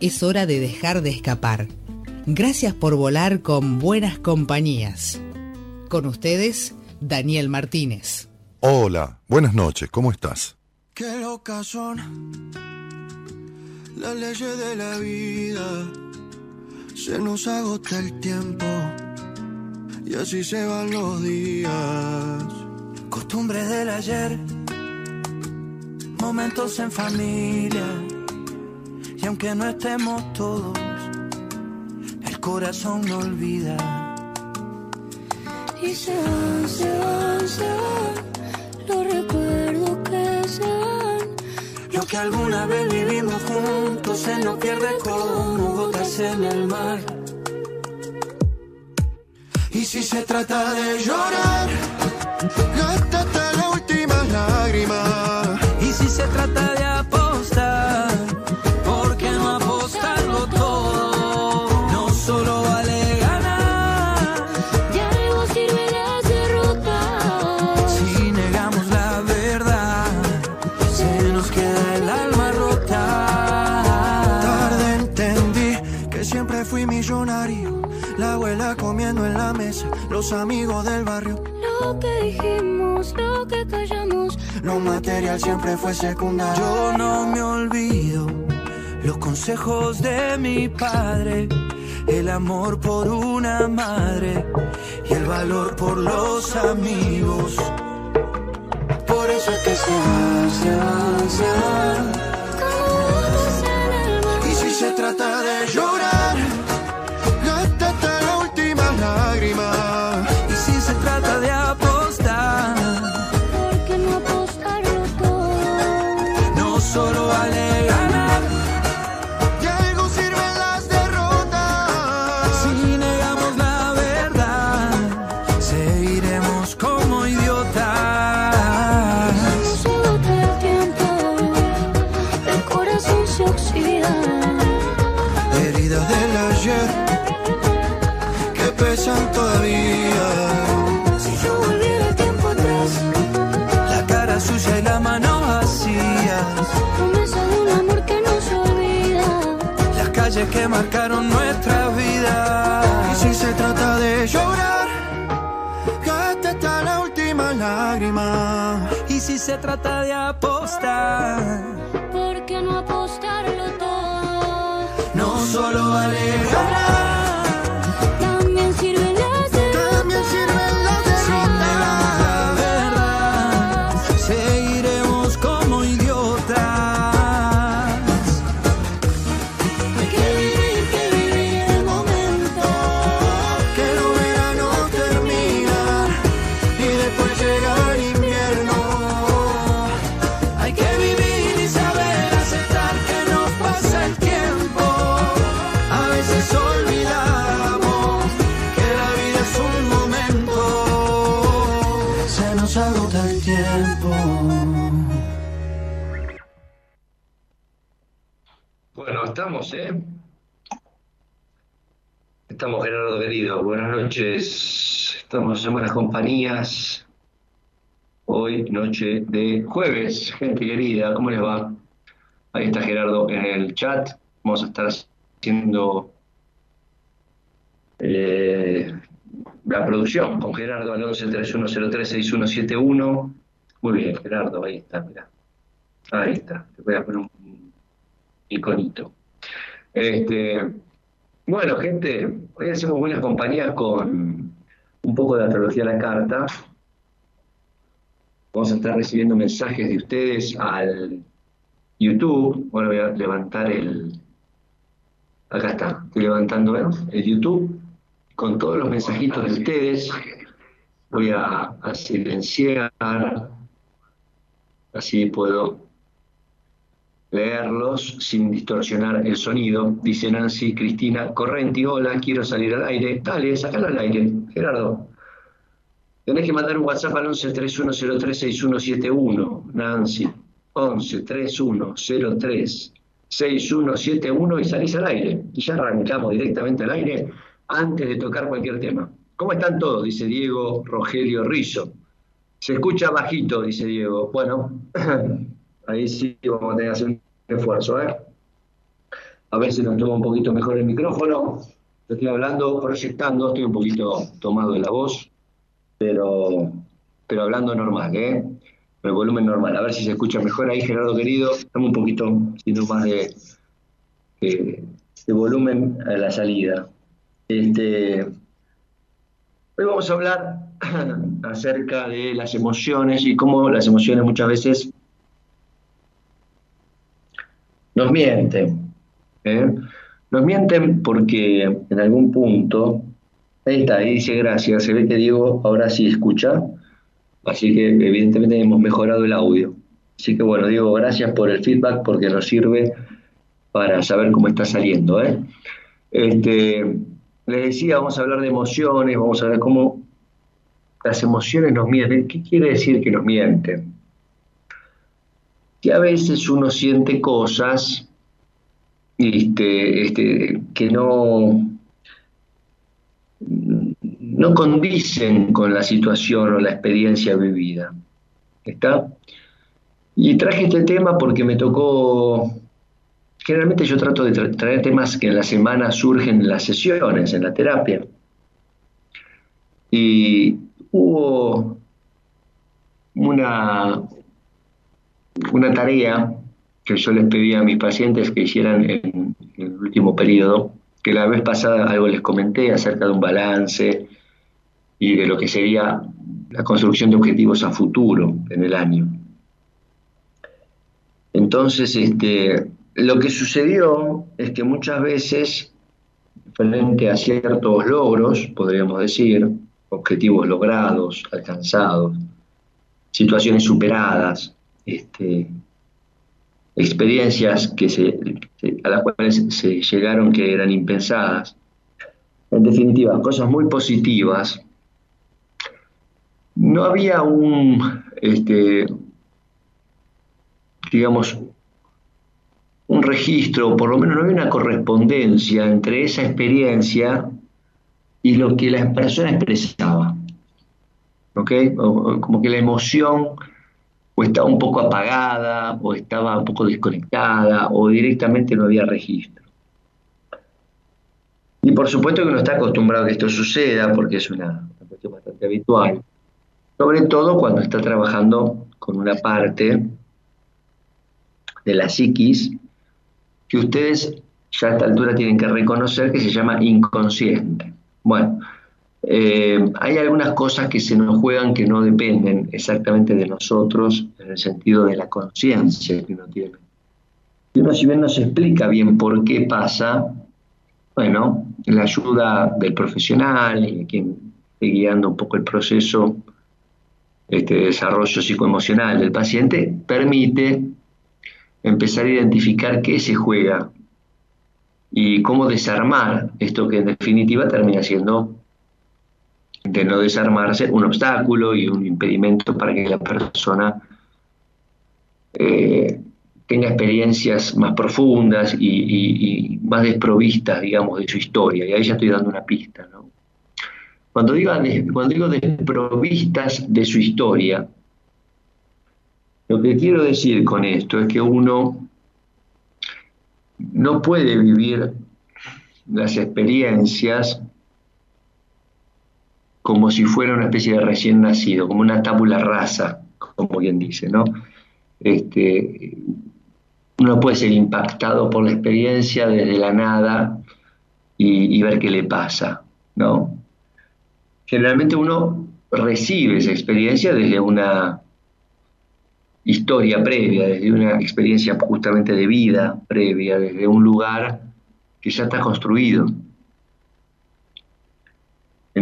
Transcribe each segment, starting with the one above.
es hora de dejar de escapar. Gracias por volar con buenas compañías. Con ustedes, Daniel Martínez. Hola, buenas noches, ¿cómo estás? Qué locas son las leyes de la vida. Se nos agota el tiempo y así se van los días. Costumbres del ayer, momentos en familia y aunque no estemos todos, el corazón no olvida. Y se van, se van, se van, los recuerdos que se van. Lo que alguna vez vivimos juntos se nos pierde como gotas en el mar. Y si se trata de llorar, gástate la última lágrima. Y si se trata de los amigos del barrio. Lo que dijimos, lo que callamos. Lo material siempre fue secundario. Yo no me olvido los consejos de mi padre. El amor por una madre y el valor por los amigos. Por eso es que se va, se va, se va. Se trata de apostar, ¿por qué no apostarlo todo? No solo vale ganar. Estamos en buenas compañías. Hoy, noche de jueves. Gente querida, ¿cómo les va? Ahí está Gerardo en el chat. Vamos a estar haciendo eh, la producción con Gerardo al 11-3103-6171. Muy bien, Gerardo, ahí está, mira. Ahí está. Te voy a poner un iconito. Este, bueno, gente, hoy hacemos buenas compañías con un poco de astrología a la carta. Vamos a estar recibiendo mensajes de ustedes al YouTube. Bueno, voy a levantar el. Acá está, estoy levantando el YouTube con todos los mensajitos de ustedes. Voy a silenciar, así puedo leerlos sin distorsionar el sonido. Dice Nancy Cristina Correnti, hola, quiero salir al aire. Dale, sacalo al aire, Gerardo. Tenés que mandar un WhatsApp al 11 3103 6171, Nancy. 11 3103 6171 y salís al aire. Y ya arrancamos directamente al aire antes de tocar cualquier tema. ¿Cómo están todos? Dice Diego Rogelio Rizzo. Se escucha bajito, dice Diego. Bueno, ahí sí vamos a tener que hacer un esfuerzo, ¿eh? A ver si nos toma un poquito mejor el micrófono. Estoy hablando, proyectando, estoy un poquito tomado de la voz, pero, pero hablando normal, ¿eh? el volumen normal. A ver si se escucha mejor ahí, Gerardo querido. Estamos un poquito, sino más de, de, volumen a la salida. Este, hoy vamos a hablar acerca de las emociones y cómo las emociones muchas veces nos mienten. ¿eh? Nos mienten porque en algún punto, ahí está, ahí dice gracias, se ve que Diego ahora sí escucha. Así que evidentemente hemos mejorado el audio. Así que bueno, Diego, gracias por el feedback porque nos sirve para saber cómo está saliendo. ¿eh? Este, les decía, vamos a hablar de emociones, vamos a ver cómo las emociones nos mienten. ¿Qué quiere decir que nos mienten? Que a veces uno siente cosas este, este, que no, no condicen con la situación o la experiencia vivida. ¿Está? Y traje este tema porque me tocó, generalmente yo trato de traer temas que en la semana surgen en las sesiones, en la terapia. Y hubo una, una tarea que yo les pedí a mis pacientes que hicieran en, en el último periodo, que la vez pasada algo les comenté acerca de un balance, y de lo que sería la construcción de objetivos a futuro en el año. Entonces, este, lo que sucedió es que muchas veces, frente a ciertos logros, podríamos decir, objetivos logrados, alcanzados, situaciones superadas, este, experiencias que a las cuales se llegaron que eran impensadas, en definitiva, cosas muy positivas, no había un, este, digamos, un registro, por lo menos no había una correspondencia entre esa experiencia y lo que la persona expresaba. ¿Ok? como que la emoción o estaba un poco apagada, o estaba un poco desconectada, o directamente no había registro. Y por supuesto que uno está acostumbrado a que esto suceda, porque es una cuestión bastante habitual sobre todo cuando está trabajando con una parte de la psiquis que ustedes ya a esta altura tienen que reconocer que se llama inconsciente. Bueno, eh, hay algunas cosas que se nos juegan que no dependen exactamente de nosotros en el sentido de la conciencia que uno tiene. Y uno si bien no se explica bien por qué pasa, bueno, la ayuda del profesional y quien esté guiando un poco el proceso este desarrollo psicoemocional del paciente permite empezar a identificar qué se juega y cómo desarmar esto que en definitiva termina siendo de no desarmarse un obstáculo y un impedimento para que la persona eh, tenga experiencias más profundas y, más desprovistas, digamos, de su historia. Y ahí ya estoy dando una pista, ¿no? Cuando cuando digo desprovistas de su historia, lo que quiero decir con esto es que uno no puede vivir las experiencias como si fuera una especie de recién nacido, como una tábula rasa, como bien dice, ¿no? Este, uno puede ser impactado por la experiencia desde la nada y, y ver qué le pasa, ¿no? generalmente uno recibe esa experiencia desde una historia previa, desde una experiencia justamente de vida previa, desde un lugar que ya está construido.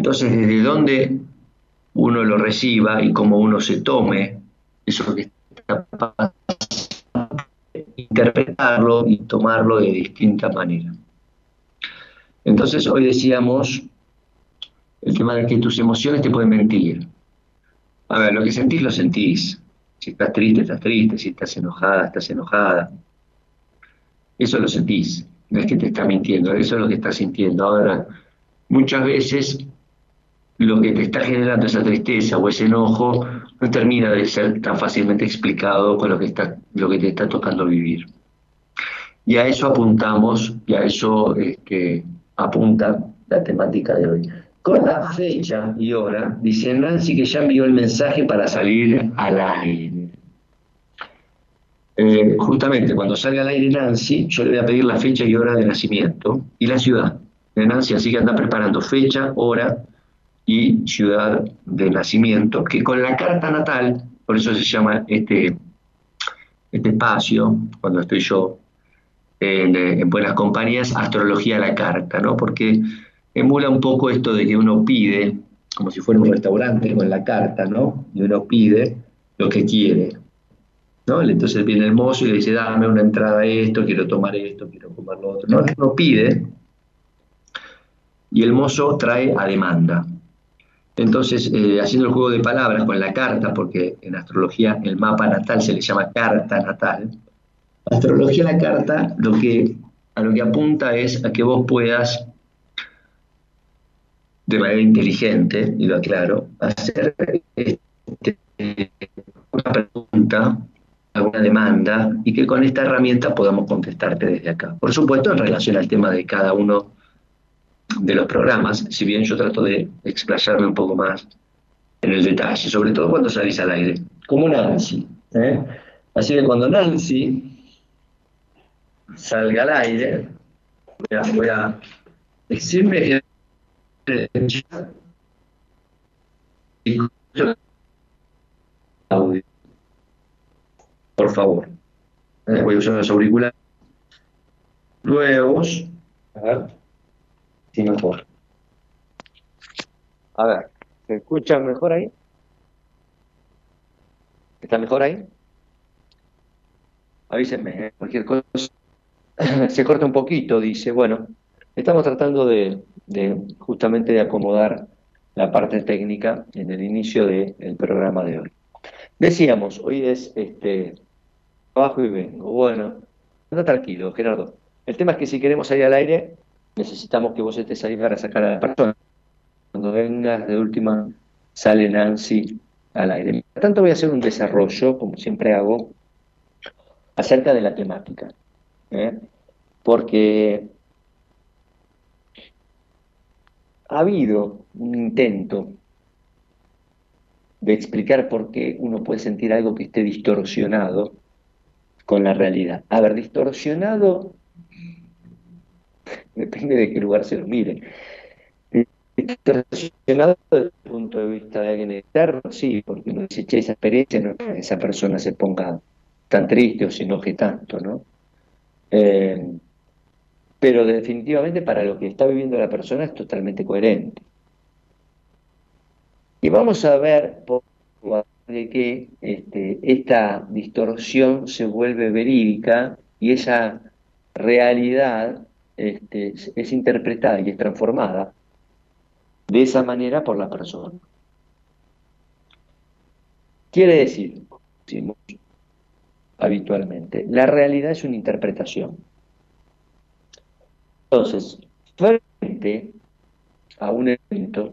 Entonces, desde dónde uno lo reciba y cómo uno se tome eso que está pasando, interpretarlo y tomarlo de distinta manera. Entonces hoy decíamos el tema de que tus emociones te pueden mentir. A ver, lo que sentís, lo sentís. Si estás triste, estás triste. Si estás enojada, estás enojada. Eso lo sentís. No es que te está mintiendo, eso es lo que estás sintiendo. Ahora, muchas veces lo que te está generando esa tristeza o ese enojo no termina de ser tan fácilmente explicado con lo que, está, lo que te está tocando vivir. Y a eso apuntamos, y a eso este, apunta la temática de hoy. Con la fecha y hora, dice Nancy que ya envió el mensaje para salir al aire. Eh, justamente cuando salga al aire Nancy, yo le voy a pedir la fecha y hora de nacimiento y la ciudad de Nancy, así que anda preparando fecha, hora y ciudad de nacimiento, que con la carta natal, por eso se llama este, este espacio, cuando estoy yo en, en buenas compañías, astrología a la carta, ¿no? Porque emula un poco esto de que uno pide, como si fuera un restaurante con la carta, ¿no? Y uno pide lo que quiere, ¿no? Entonces viene el mozo y le dice, dame una entrada a esto, quiero tomar esto, quiero comer lo otro. No, uno pide y el mozo trae a demanda. Entonces, eh, haciendo el juego de palabras con la carta, porque en astrología el mapa natal se le llama carta natal, astrología la carta lo que, a lo que apunta es a que vos puedas de manera inteligente, y lo aclaro, hacer este, una pregunta, alguna demanda, y que con esta herramienta podamos contestarte desde acá. Por supuesto, en relación al tema de cada uno de los programas, si bien yo trato de explayarme un poco más en el detalle, sobre todo cuando salís al aire, como Nancy. ¿eh? Así que cuando Nancy salga al aire, voy a, voy a decirme que por favor. Eh, voy a usar los auriculares nuevos. A ver mejor. A ver, ¿se escucha mejor ahí? ¿Está mejor ahí? Avísenme, ¿eh? cualquier cosa. Se corta un poquito, dice. Bueno, estamos tratando de, de justamente de acomodar la parte técnica en el inicio del programa de hoy. Decíamos, hoy es este trabajo y vengo. Bueno, anda tranquilo, Gerardo. El tema es que si queremos salir al aire, necesitamos que vos estés ahí para sacar a la persona. Cuando vengas de última, sale Nancy al aire. Mientras tanto voy a hacer un desarrollo, como siempre hago, acerca de la temática. ¿eh? Porque ha habido un intento de explicar por qué uno puede sentir algo que esté distorsionado con la realidad. A ver, distorsionado depende de qué lugar se lo mire. Distorsionado desde el punto de vista de alguien externo, sí, porque uno dice, che, esa experiencia no que esa persona se ponga tan triste o se enoje tanto, ¿no? Eh, pero definitivamente para lo que está viviendo la persona es totalmente coherente. Y vamos a ver por de que este, esta distorsión se vuelve verídica y esa realidad este, es interpretada y es transformada de esa manera por la persona. Quiere decir, decimos habitualmente, la realidad es una interpretación. Entonces, frente a un evento,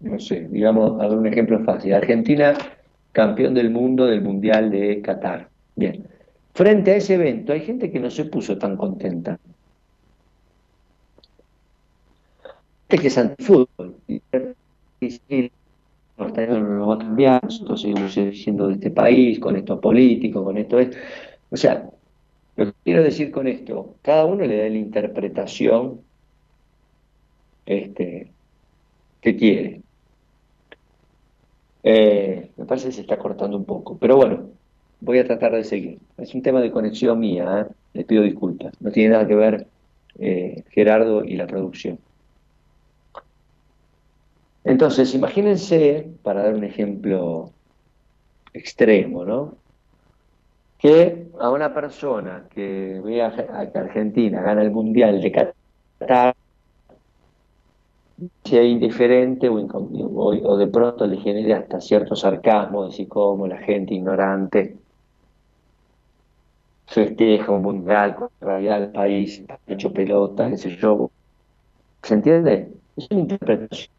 no sé, digamos, a un ejemplo fácil, Argentina campeón del mundo del Mundial de Qatar. Bien, frente a ese evento hay gente que no se puso tan contenta. Gente que es antifútbol. Y no lo va a cambiar, nosotros seguimos diciendo de este país, con esto político, con esto es. O sea, lo que quiero decir con esto, cada uno le da la interpretación este, que quiere. Eh, me parece que se está cortando un poco, pero bueno, voy a tratar de seguir. Es un tema de conexión mía, ¿eh? les pido disculpas. No tiene nada que ver eh, Gerardo y la producción. Entonces, imagínense, para dar un ejemplo extremo, ¿no? que a una persona que ve a, Argentina gana el Mundial de Qatar sea indiferente o, o, de pronto le genere hasta cierto sarcasmo, decir cómo la gente ignorante festeja un mundial con la realidad del país, hecho pelota, sé yo. ¿Se entiende? Es una interpretación.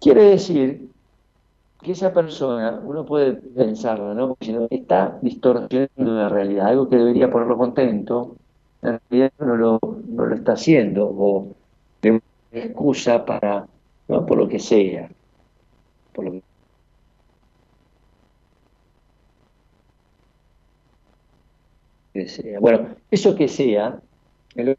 Quiere decir que esa persona, uno puede pensarlo, ¿no? Porque si no, está distorsionando la realidad, algo que debería ponerlo contento, en realidad no lo, no lo está haciendo, o de excusa para, ¿no? por lo que sea, por lo que sea. Bueno, eso que sea, el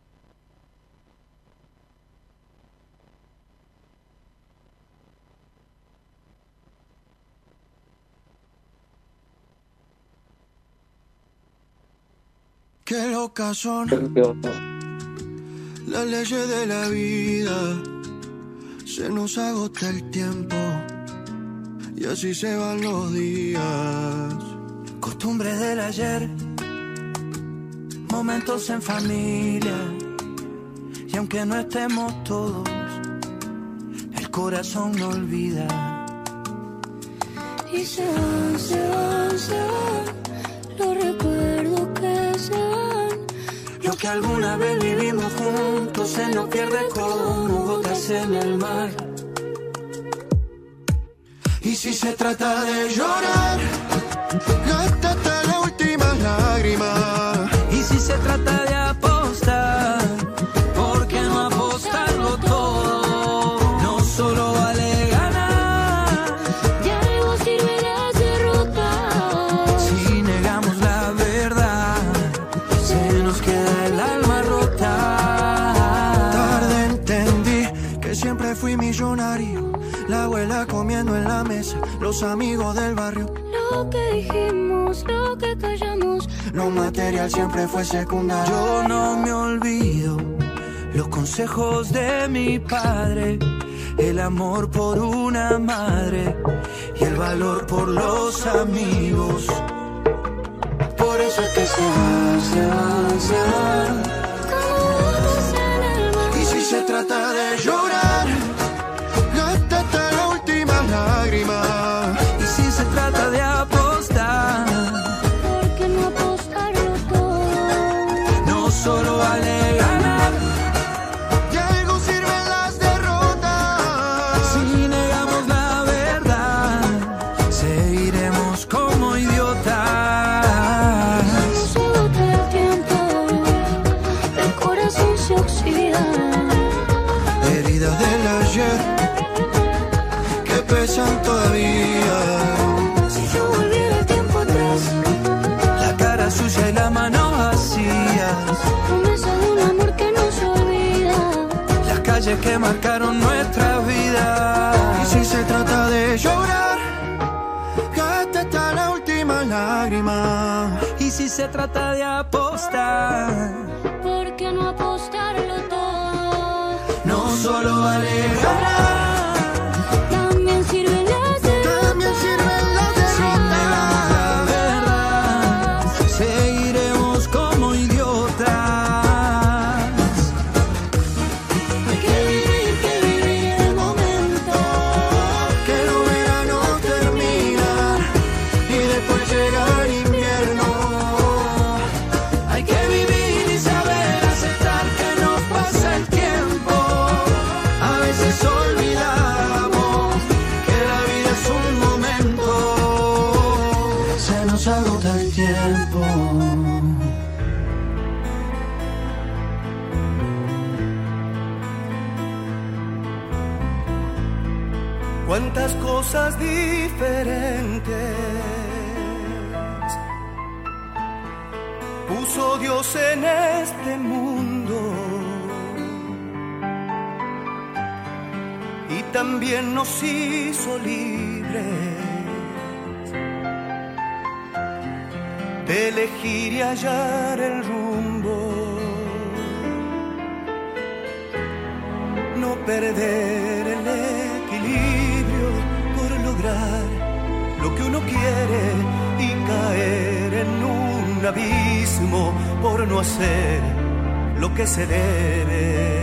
Qué locas son las leyes de la vida. Se nos agota el tiempo y así se van los días. Costumbre del ayer, momentos en familia. Y aunque no estemos todos, el corazón no olvida. Y se van, se van, se van los recuerdos que se van. Lo que alguna vez vivimos juntos se nos pierde como gotas en el mar. Y si se trata de llorar, gástate la última lágrima. Se trata de apostar, ¿por qué no apostarlo todo? No solo vale ganar De algo sirve las derrotas. si negamos la verdad. Se nos queda el alma rota. Tarde entendí que siempre fui millonario. La abuela comiendo en la mesa, los amigos del barrio. Lo que dijimos, lo que callamos. Lo material siempre fue secundario. Yo no me olvido los consejos de mi padre, el amor por una madre y el valor por los amigos. Por eso es que se se trata de apostar, ¿Por qué no apostarlo todo? no solo vale ganar. También nos hizo libres de elegir y hallar el rumbo. No perder el equilibrio por lograr lo que uno quiere y caer en un abismo por no hacer lo que se debe.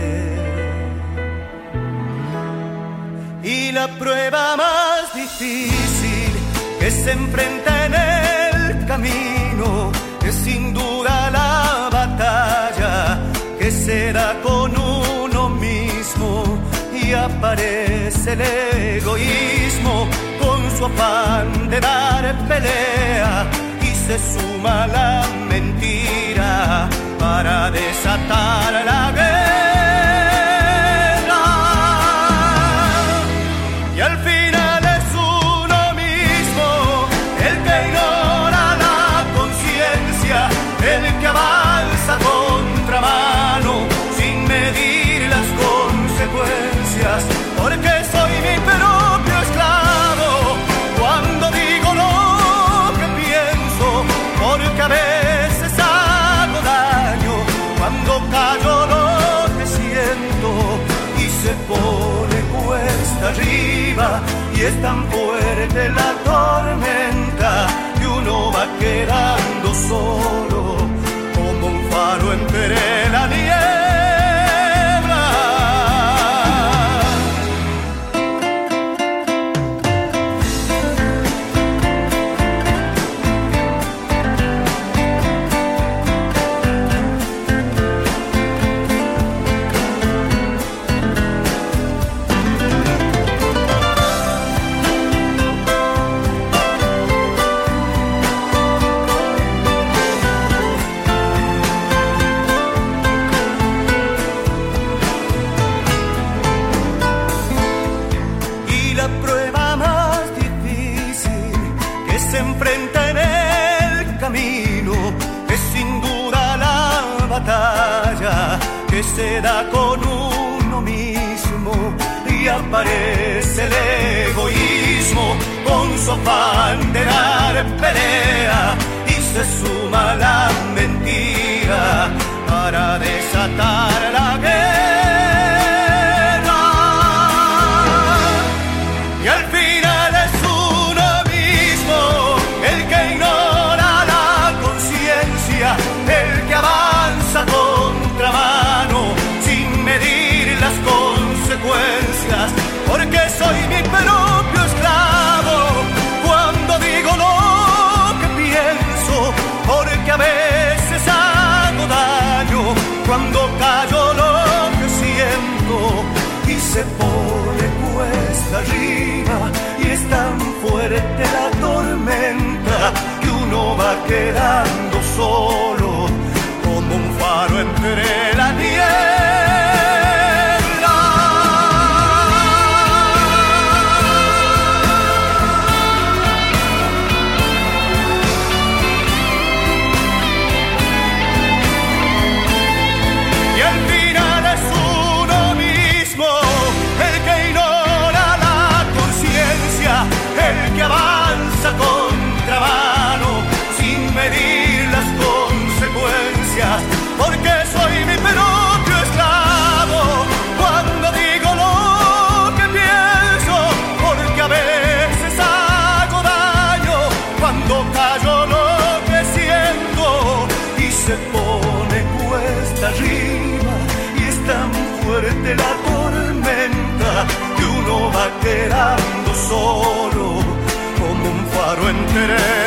La prueba más difícil que se enfrenta en el camino es sin duda la batalla que se da con uno mismo y aparece el egoísmo con su afán de dar pelea y se suma la mentira para desatar la guerra. Y es tan fuerte la tormenta que uno va quedando solo se da con uno mismo y aparece el egoísmo con su afán de dar pelea y se suma la mentira para desatar quedando solo como un faro entre quedando solo como un faro entre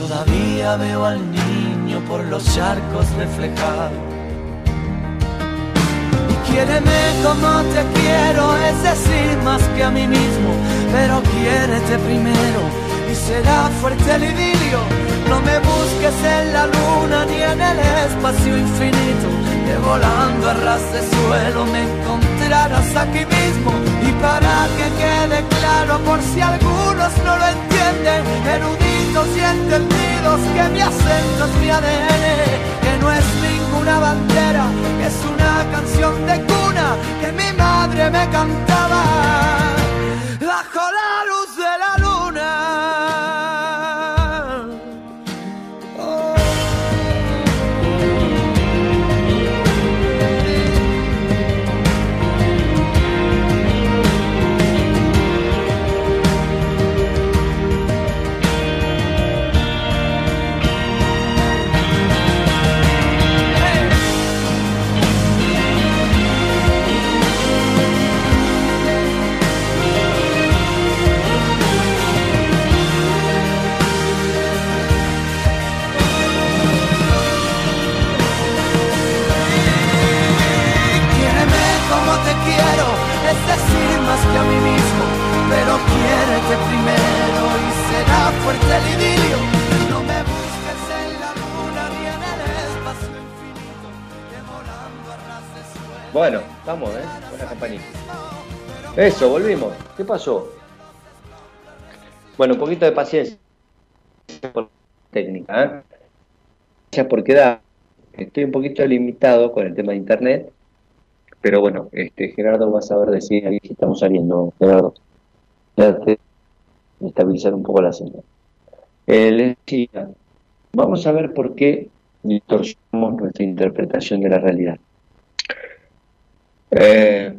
Todavía veo al niño por los charcos reflejados. Y quiéreme como te quiero, es decir, más que a mí mismo, pero quiérete primero y será fuerte el idilio. No me busques en la luna ni en el espacio infinito, que volando a ras de suelo me aquí mismo. Y para que quede claro, por si algunos no lo entienden, eruditos y entendidos, que mi acento es mi ADN, que no es ninguna bandera, es una canción de cuna que mi madre me cantaba bajo la Eso, volvimos. ¿Qué pasó? Bueno, un poquito de paciencia técnica, ¿eh? Gracias por quedar. Estoy un poquito limitado con el tema de internet, pero bueno, este, Gerardo va a saber decir ahí si estamos saliendo, Gerardo. Estabilizar un poco la señal. Eh, decía, vamos a ver por qué distorsionamos nuestra interpretación de la realidad. Eh,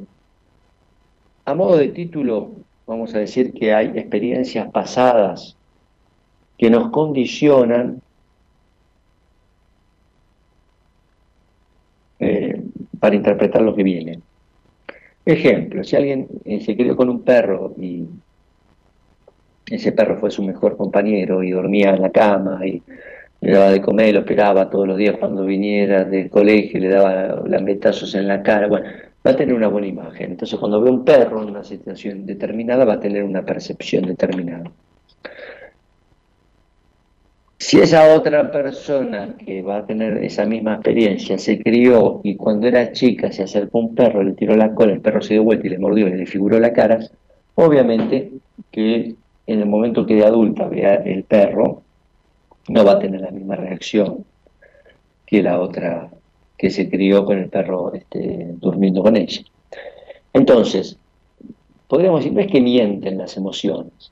a modo de título, vamos a decir que hay experiencias pasadas que nos condicionan eh, para interpretar lo que viene. Ejemplo, si alguien se crió con un perro y ese perro fue su mejor compañero y dormía en la cama y le daba de comer, lo esperaba todos los días cuando viniera del colegio, le daba lambetazos en la cara, bueno, va a tener una buena imagen. Entonces cuando ve un perro en una situación determinada va a tener una percepción determinada. Si esa otra persona que va a tener esa misma experiencia se crió y cuando era chica se acercó un perro, le tiró la cola, el perro se dio vuelta y le mordió y le figuró la cara, obviamente que en el momento que de adulta vea el perro, no va a tener la misma reacción que la otra que se crió con el perro este, durmiendo con ella. Entonces, podríamos decir, no es que mienten las emociones,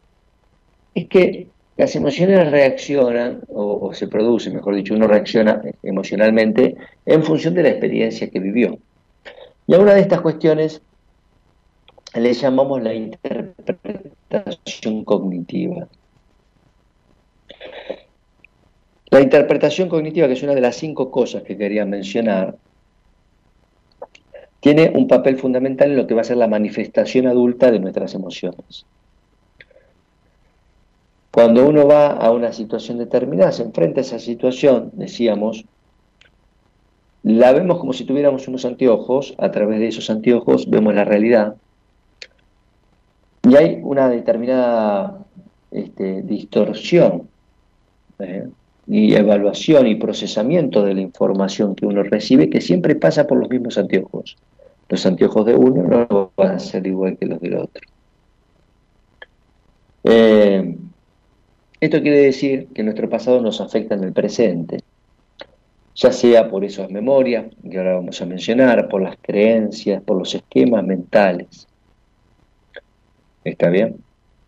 es que las emociones reaccionan, o, se produce, mejor dicho, uno reacciona emocionalmente en función de la experiencia que vivió. Y a una de estas cuestiones le llamamos la interpretación cognitiva. La interpretación cognitiva, que es una de las cinco cosas que quería mencionar, tiene un papel fundamental en lo que va a ser la manifestación adulta de nuestras emociones. Cuando uno va a una situación determinada, se enfrenta a esa situación, decíamos, la vemos como si tuviéramos unos anteojos, a través de esos anteojos vemos la realidad, y hay una determinada este, distorsión ¿eh? Y evaluación y procesamiento de la información que uno recibe que siempre pasa por los mismos anteojos. Los anteojos de uno no van a ser igual que los del otro. Eh, esto quiere decir que nuestro pasado nos afecta en el presente, ya sea por esas memorias que ahora vamos a mencionar, por las creencias, por los esquemas mentales. ¿Está bien?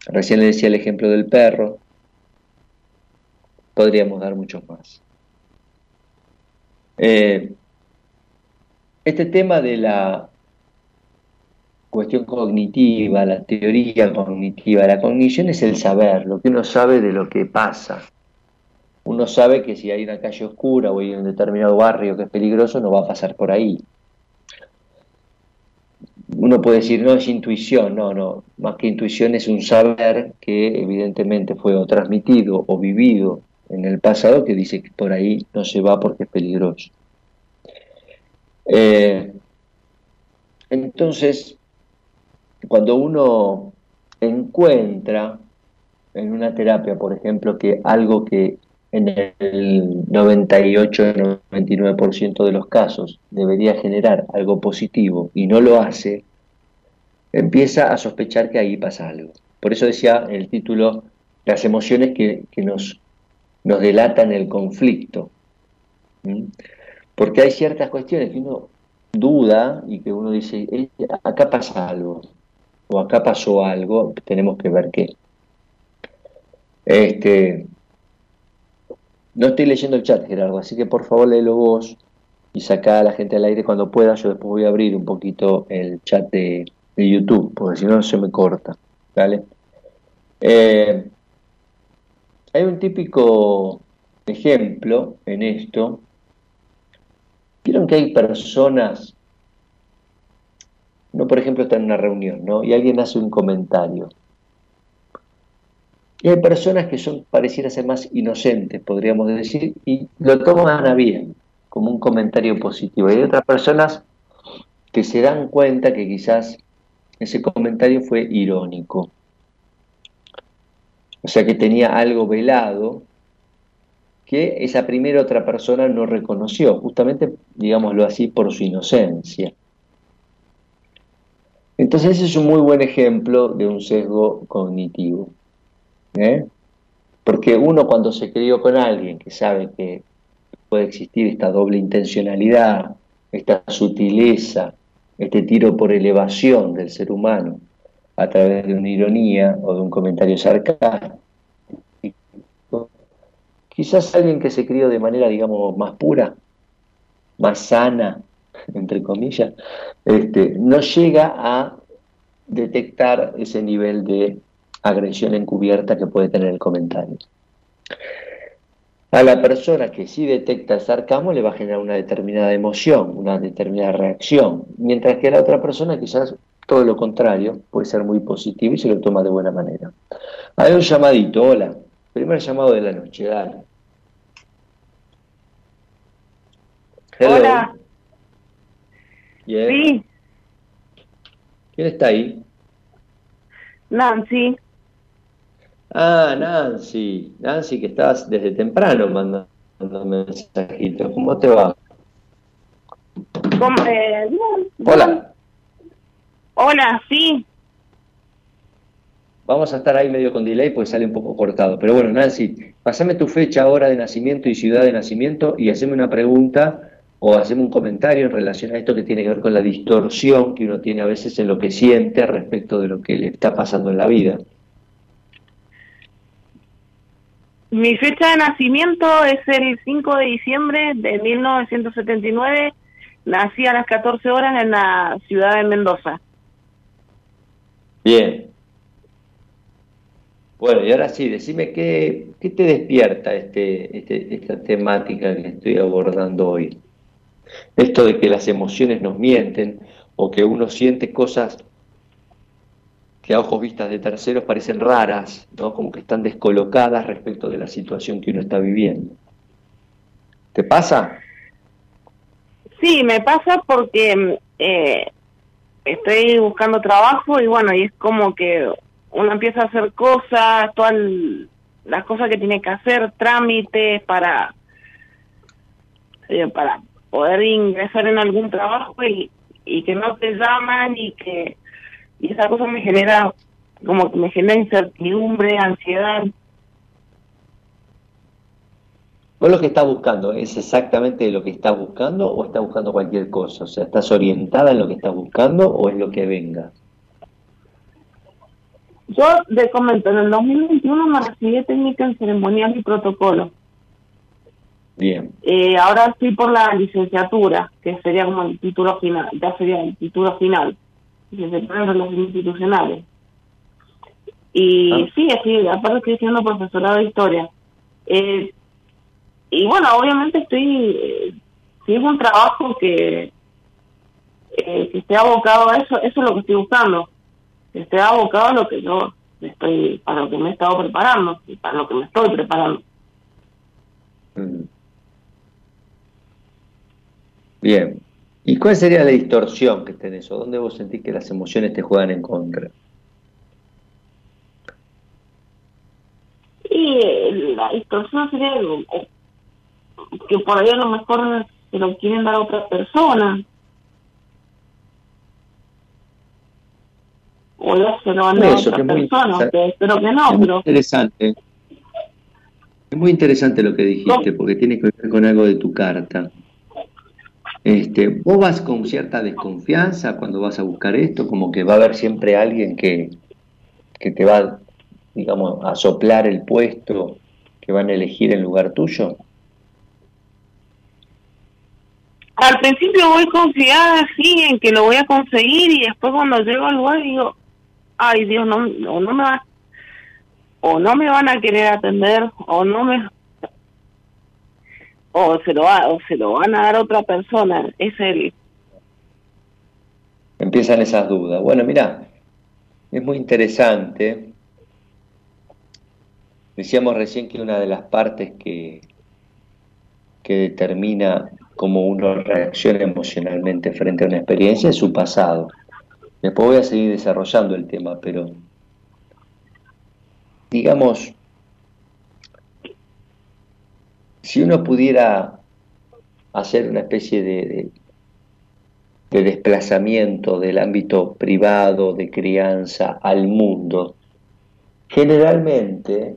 Recién le decía el ejemplo del perro, podríamos dar muchos más. Eh, este tema de la cuestión cognitiva, la teoría cognitiva. La cognición es el saber, lo que uno sabe de lo que pasa. Uno sabe que si hay una calle oscura o hay un determinado barrio que es peligroso, no va a pasar por ahí. Uno puede decir, no es intuición, no, no, más que intuición es un saber que evidentemente fue o transmitido o vivido en el pasado que dice que por ahí no se va porque es peligroso. Eh, entonces, cuando uno encuentra en una terapia, por ejemplo, que algo que en el 98-99% de los casos debería generar algo positivo y no lo hace, empieza a sospechar que ahí pasa algo. Por eso decía en el título, las emociones que, nos, nos delatan el conflicto. Porque hay ciertas cuestiones que uno duda y que uno dice, acá pasa algo o acá pasó algo, tenemos que ver qué. Este, no estoy leyendo el chat, Gerardo, así que por favor léelo vos y saca a la gente al aire cuando pueda. Yo después voy a abrir un poquito el chat de, YouTube, porque si no se me corta. ¿vale? Eh, hay un típico ejemplo en esto. Vieron que hay personas no, por ejemplo, está en una reunión, ¿no? Y alguien hace un comentario. Y hay personas que son, pareciera ser más inocentes, podríamos decir, y lo toman a bien, como un comentario positivo. Y hay otras personas que se dan cuenta que quizás ese comentario fue irónico. O sea que tenía algo velado que esa primera otra persona no reconoció, justamente, digámoslo así, por su inocencia. Entonces ese es un muy buen ejemplo de un sesgo cognitivo. ¿eh? Porque uno cuando se crió con alguien que sabe que puede existir esta doble intencionalidad, esta sutileza, este tiro por elevación del ser humano a través de una ironía o de un comentario sarcástico, quizás alguien que se crió de manera, digamos, más pura, más sana, entre comillas, este, no llega a detectar ese nivel de agresión encubierta que puede tener el comentario. A la persona que sí detecta el sarcasmo le va a generar una determinada emoción, una determinada reacción, mientras que a la otra persona quizás todo lo contrario, puede ser muy positivo y se lo toma de buena manera. Hay un llamadito, hola, primer llamado de la noche, dale. Hola. Sí. ¿Quién está ahí? Nancy. Ah, Nancy. Nancy, que estás desde temprano mandando mensajitos. ¿Cómo te va? Eh, Hola. Hola, sí. Vamos a estar ahí medio con delay porque sale un poco cortado. Pero bueno, Nancy, pasame tu fecha, hora de nacimiento y ciudad de nacimiento y haceme una pregunta o hacemos un comentario en relación a esto que tiene que ver con la distorsión que uno tiene a veces en lo que siente respecto de lo que le está pasando en la vida. Mi fecha de nacimiento es el 5 de diciembre de 1979. Nací a las 14 horas en la ciudad de Mendoza. Bien. Bueno, y ahora sí, decime qué, qué te despierta este, este, esta temática que estoy abordando hoy. Esto de que las emociones nos mienten o que uno siente cosas que a ojos vistas de terceros parecen raras, ¿no? como que están descolocadas respecto de la situación que uno está viviendo. ¿Te pasa? Sí, me pasa porque eh, estoy buscando trabajo y bueno, y es como que uno empieza a hacer cosas, todas las cosas que tiene que hacer, trámites para, eh, para poder ingresar en algún trabajo y, y que no te llaman y que y esa cosa me genera como que me genera incertidumbre, ansiedad. ¿Vos lo que estás buscando es exactamente lo que estás buscando o estás buscando cualquier cosa? O sea, ¿estás orientada en lo que estás buscando o es lo que venga? Yo te comento, en el 2021 me recibí técnica en ceremonial y protocolo. Bien. Eh, ahora estoy por la licenciatura, que sería como el título final, ya sería el título final se ponen relaciones institucionales. Y Ah. sí, así, aparte estoy siendo profesorado de historia. Eh, y bueno, obviamente estoy, eh, si es un trabajo que, eh, que esté abocado a eso, eso es lo que estoy buscando. Que esté abocado a lo que yo estoy, para lo que me he estado preparando y para lo que me estoy preparando. Mm. Bien. ¿Y cuál sería la distorsión que tenés o dónde vos sentís que las emociones te juegan en contra? Y eh, la distorsión sería que por ahí a lo mejor se lo quieren dar a otra persona. O ya se lo van a a otra persona, que espero que no, es muy pero interesante. Es muy interesante lo que dijiste, porque tiene que ver con algo de tu carta. Este, vos vas con cierta desconfianza cuando vas a buscar esto, como que va a haber siempre alguien que, que te va, digamos, a soplar el puesto que van a elegir en lugar tuyo. Al principio voy confiada así en que lo voy a conseguir y después cuando llego al lugar digo, ay Dios, no, no, me va, o no me van a querer atender, o no me, o se lo va, o se lo van a dar a otra persona, es el, Empiezan esas dudas. Bueno, mira, es muy interesante. Decíamos recién que una de las partes que, que determina cómo uno reacciona emocionalmente frente a una experiencia es su pasado. Después voy a seguir desarrollando el tema, pero digamos, si uno pudiera hacer una especie de, de, de desplazamiento del ámbito privado, de crianza, al mundo, generalmente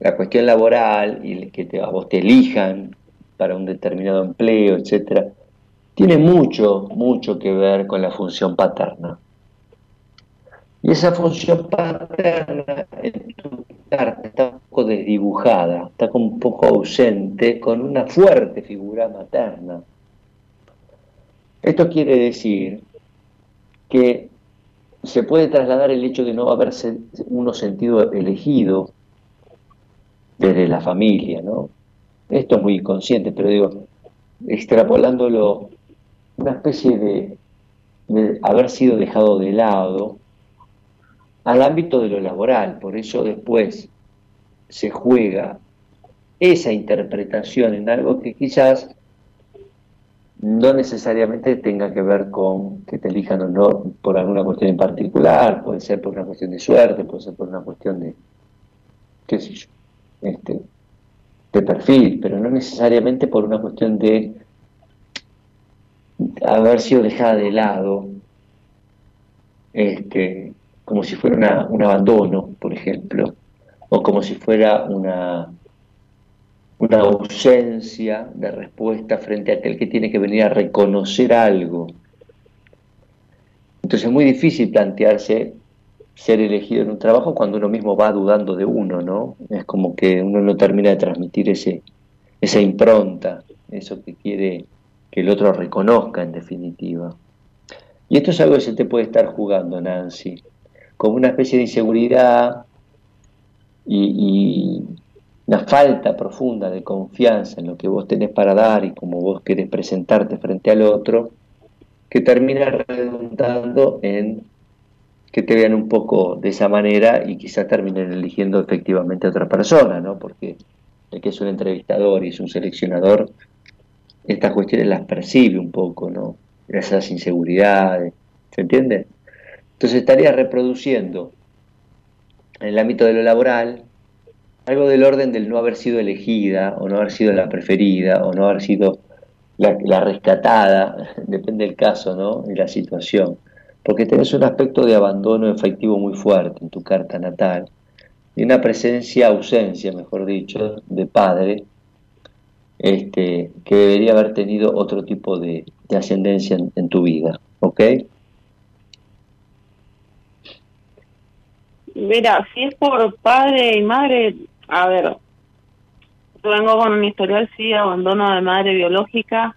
la cuestión laboral y que te, a vos te elijan para un determinado empleo, etcétera, tiene mucho, mucho que ver con la función paterna. Y esa función paterna está un poco desdibujada, está un poco ausente, con una fuerte figura materna. Esto quiere decir que se puede trasladar el hecho de no haberse uno sentido elegido desde la familia, ¿no? Esto es muy inconsciente, pero digo, extrapolándolo, una especie de, de haber sido dejado de lado al ámbito de lo laboral, por eso después se juega esa interpretación en algo que quizás no necesariamente tenga que ver con que te elijan o no por alguna cuestión en particular, puede ser por una cuestión de suerte, puede ser por una cuestión de, qué sé yo, este, de perfil, pero no necesariamente por una cuestión de haber sido dejada de lado, este, como si fuera un abandono, por ejemplo, o como si fuera una, una ausencia de respuesta frente a aquel que tiene que venir a reconocer algo. Entonces es muy difícil plantearse ser elegido en un trabajo cuando uno mismo va dudando de uno, ¿no? Es como que uno no termina de transmitir ese, esa impronta, eso que quiere que el otro reconozca en definitiva. Y esto es algo que se te puede estar jugando, Nancy, como una especie de inseguridad y, una falta profunda de confianza en lo que vos tenés para dar y como vos querés presentarte frente al otro, que termina redundando en que te vean un poco de esa manera y quizás terminen eligiendo efectivamente a otra persona, ¿no? Porque el que es un entrevistador y es un seleccionador, estas cuestiones las percibe un poco, ¿no? Esas inseguridades, ¿se entiende? Entonces estaría reproduciendo en el ámbito de lo laboral algo del orden del no haber sido elegida o no haber sido la preferida o no haber sido la, rescatada, depende del caso, ¿no? Y la situación. Porque tenés un aspecto de abandono efectivo muy fuerte en tu carta natal y una presencia, ausencia, mejor dicho, de padre este, que debería haber tenido otro tipo de, ascendencia en, tu vida, ¿ok? Mira, si es por padre y madre, a ver, yo vengo con un historial, sí, abandono de madre biológica,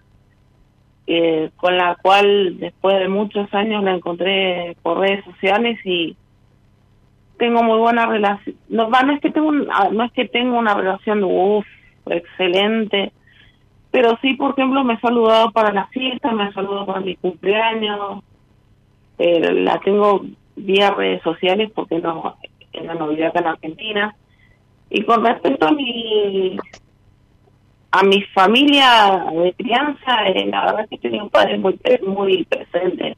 eh, con la cual después de muchos años la encontré por redes sociales y tengo muy buena relación. No, no es que tengo ah, no es que tengo una relación uff, excelente, pero sí, por ejemplo, me he saludado para la fiesta, me he saludado para mi cumpleaños, eh, la tengo vía redes sociales porque no en la novedad acá en Argentina. Y con respecto a mi a mi familia de crianza, eh, la verdad es que tenía un padre muy, muy presente.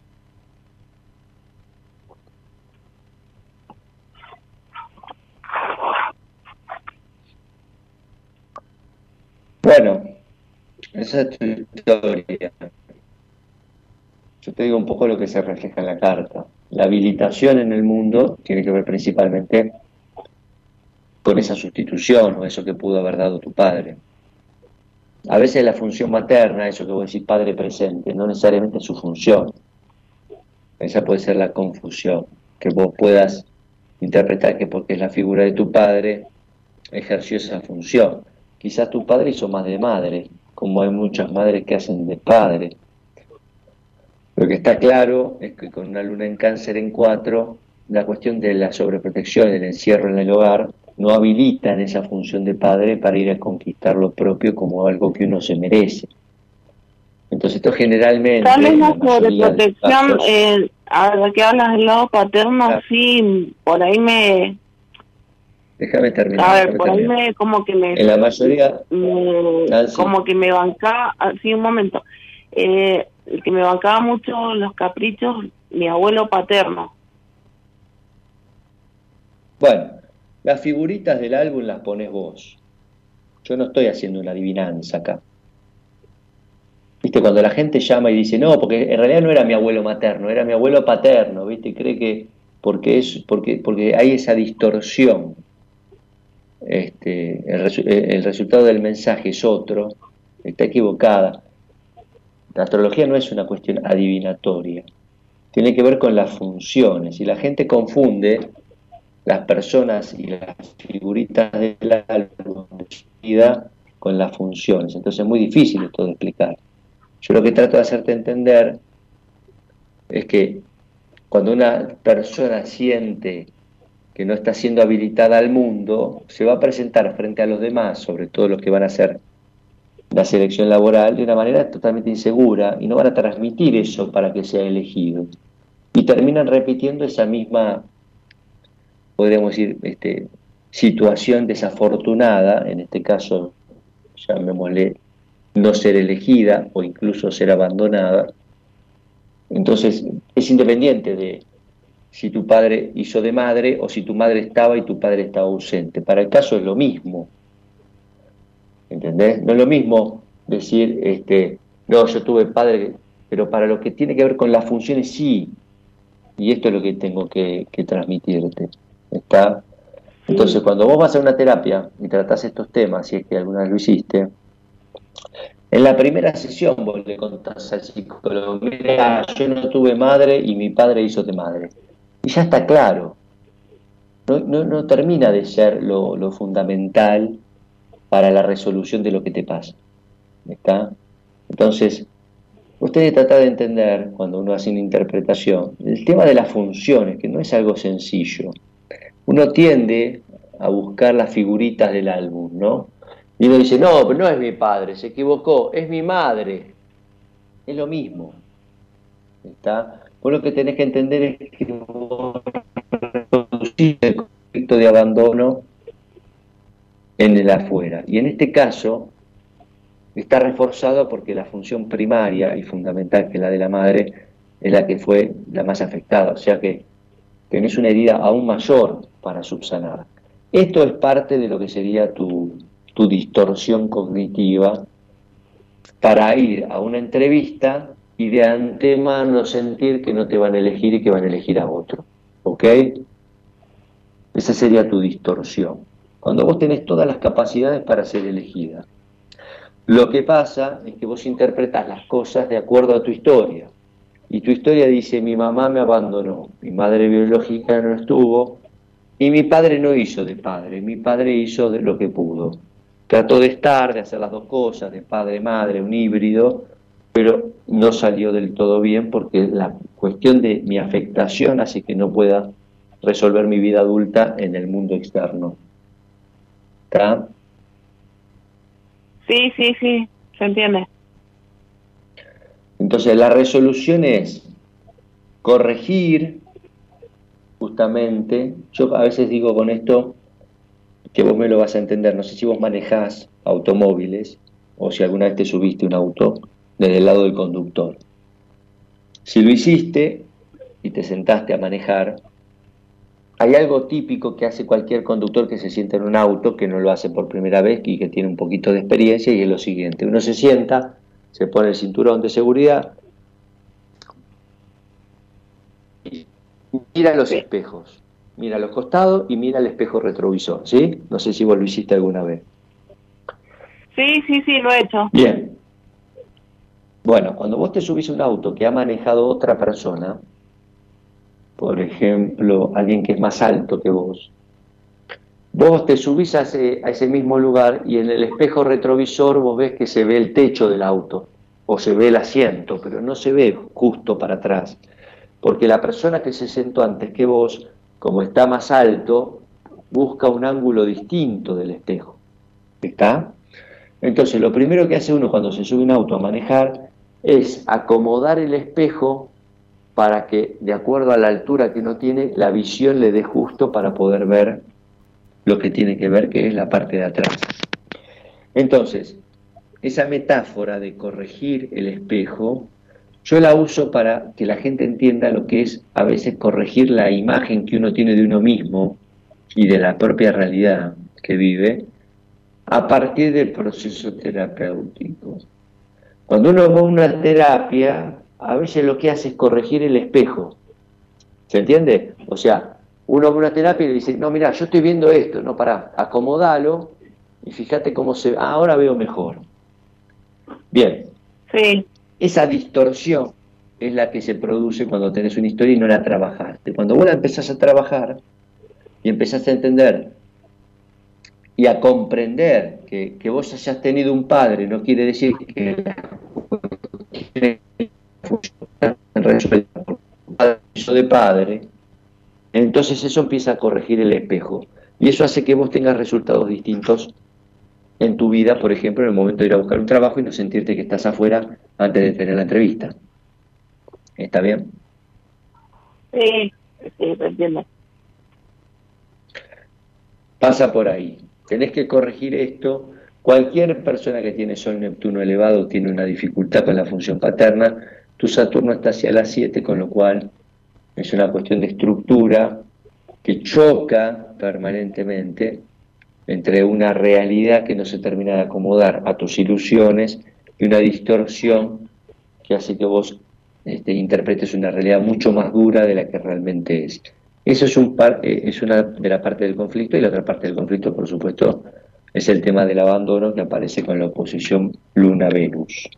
Bueno, esa es tu historia. Yo te digo un poco lo que se refleja en la carta. La habilitación en el mundo tiene que ver principalmente con esa sustitución o eso que pudo haber dado tu padre. A veces la función materna, eso que vos decís padre presente, no necesariamente su función. Esa puede ser la confusión, que vos puedas interpretar que porque es la figura de tu padre, ejerció esa función. Quizás tu padre hizo más de madre, como hay muchas madres que hacen de padre. Lo que está claro es que con una luna en cáncer en cuatro, la cuestión de la sobreprotección, el encierro en el hogar, no habilitan esa función de padre para ir a conquistar lo propio como algo que uno se merece. Entonces esto generalmente... Tal vez la sobreprotección, eh, a lo que hablas del lado paterno, sí, por ahí me... Déjame terminar. A ver, por ahí me, como que me... En la mayoría... como que me bancaba, así un momento, eh, que me bancaba mucho los caprichos, mi abuelo paterno. Bueno, las figuritas del álbum las pones vos. Yo no estoy haciendo una adivinanza acá. ¿Viste? Cuando la gente llama y dice, no, porque en realidad no era mi abuelo materno, era mi abuelo paterno, ¿viste? cree que porque, es, porque, porque hay esa distorsión, este, el resultado del mensaje es otro, está equivocada. La astrología no es una cuestión adivinatoria, tiene que ver con las funciones y la gente confunde las personas y las figuritas del álbum vida con las funciones. Entonces es muy difícil esto de explicar. Yo lo que trato de hacerte entender es que cuando una persona siente que no está siendo habilitada al mundo, se va a presentar frente a los demás, sobre todo los que van a ser la selección laboral de una manera totalmente insegura y no van a transmitir eso para que sea elegido. Y terminan repitiendo esa misma, podríamos decir, este, situación desafortunada, en este caso llamémosle no ser elegida o incluso ser abandonada. Entonces es independiente de si tu padre hizo de madre o si tu madre estaba y tu padre estaba ausente. Para el caso es lo mismo. ¿Entendés? No es lo mismo decir, este, no, yo tuve padre, pero para lo que tiene que ver con las funciones sí. Y esto es lo que tengo que, transmitirte. ¿Está? Entonces, cuando vos vas a una terapia y tratás estos temas, si es que alguna vez lo hiciste, en la primera sesión vos le contás al psicólogo, mira, yo no tuve madre y mi padre hizo de madre. Y ya está claro. No, no, termina de ser lo, lo, fundamental para la resolución de lo que te pasa. ¿Está? Entonces, ustedes tratan de entender, cuando uno hace una interpretación, el tema de las funciones, que no es algo sencillo uno tiende a buscar las figuritas del álbum, ¿no? Y uno dice, no, pero no es mi padre, se equivocó, es mi madre. Es lo mismo. ¿Está? Vos lo que tenés que entender es que el conflicto de abandono en el afuera. Y en este caso está reforzado porque la función primaria y fundamental, que es la de la madre, es la que fue la más afectada. O sea que tenés una herida aún mayor para subsanar. Esto es parte de lo que sería tu, distorsión cognitiva para ir a una entrevista y de antemano sentir que no te van a elegir y que van a elegir a otro. ¿Ok? Esa sería tu distorsión. Cuando vos tenés todas las capacidades para ser elegida. Lo que pasa es que vos interpretas las cosas de acuerdo a tu historia. Y tu historia dice, mi mamá me abandonó, mi madre biológica no estuvo, y mi padre no hizo de padre, mi padre hizo de lo que pudo. Trató de estar, de hacer las dos cosas, de padre, madre, un híbrido, pero no salió del todo bien porque la cuestión de mi afectación hace que no pueda resolver mi vida adulta en el mundo externo. ¿Está? Sí, sí, sí, se entiende. Entonces la resolución es corregir justamente, yo a veces digo con esto que vos me lo vas a entender, no sé si vos manejás automóviles o si alguna vez te subiste un auto desde el lado del conductor. Si lo hiciste y te sentaste a manejar, hay algo típico que hace cualquier conductor que se sienta en un auto, que no lo hace por primera vez y que tiene un poquito de experiencia, y es lo siguiente, uno se sienta, se pone el cinturón de seguridad, mira los espejos, mira los costados y mira el espejo retrovisor, ¿sí? No sé si vos lo hiciste alguna vez. Sí, sí, sí, lo he hecho. Bien. Bueno, cuando vos te subís a un auto que ha manejado otra persona, por ejemplo, alguien que es más alto que vos, vos te subís a ese, a ese mismo lugar y en el espejo retrovisor vos ves que se ve el techo del auto o se ve el asiento, pero no se ve justo para atrás porque la persona que se sentó antes que vos, como está más alto, busca un ángulo distinto del espejo. ¿Está? Entonces, lo primero que hace uno cuando se sube un auto a manejar es acomodar el espejo para que, de acuerdo a la altura que uno tiene, la visión le dé justo para poder ver lo que tiene que ver, que es la parte de atrás. Entonces, esa metáfora de corregir el espejo yo la uso para que la gente entienda lo que es a veces corregir la imagen que uno tiene de uno mismo y de la propia realidad que vive a partir del proceso terapéutico. Cuando uno va a una terapia, a veces lo que hace es corregir el espejo. ¿Se entiende? O sea, uno va a una terapia y le dice, no, mira, yo estoy viendo esto, no, para, acomodalo y fíjate cómo se... Ah, ahora veo mejor. Bien. Sí. Esa distorsión es la que se produce cuando tenés una historia y no la trabajaste. Cuando vos la empezás a trabajar y empezás a entender y a comprender que, vos hayas tenido un padre no quiere decir que de padre, entonces eso empieza a corregir el espejo. Y eso hace que vos tengas resultados distintos en tu vida, por ejemplo, en el momento de ir a buscar un trabajo y no sentirte que estás afuera antes de tener la entrevista. ¿Está bien? Sí, sí, entiendo. Pasa por ahí. Tenés que corregir esto. Cualquier persona que tiene Sol Neptuno elevado tiene una dificultad con la función paterna. Tu Saturno está hacia las 7, con lo cual es una cuestión de estructura que choca permanentemente entre una realidad que no se termina de acomodar a tus ilusiones y una distorsión que hace que vos este, interpretes una realidad mucho más dura de la que realmente es. Eso es, un par, eh, es una de la parte del conflicto y la otra parte del conflicto, por supuesto, es el tema del abandono que aparece con la oposición Luna-Venus.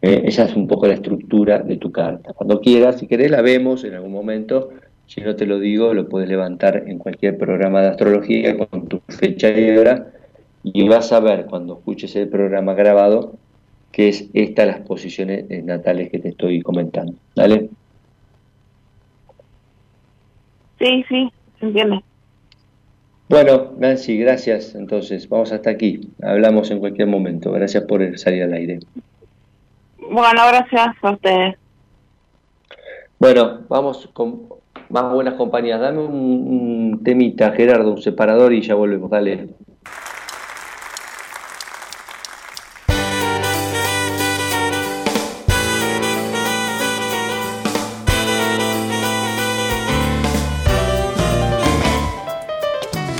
Eh, esa es un poco la estructura de tu carta. Cuando quieras, si querés, la vemos en algún momento. Si no te lo digo, lo puedes levantar en cualquier programa de astrología con tu fecha y hora y vas a ver cuando escuches el programa grabado que es esta las posiciones eh, natales que te estoy comentando. ¿Dale? Sí, sí, se entiende. Bueno, Nancy, gracias. Entonces, vamos hasta aquí. Hablamos en cualquier momento. Gracias por salir al aire. Bueno, gracias a ustedes. Bueno, vamos con más buenas compañías. Dame un, temita, Gerardo, un separador y ya volvemos. Dale.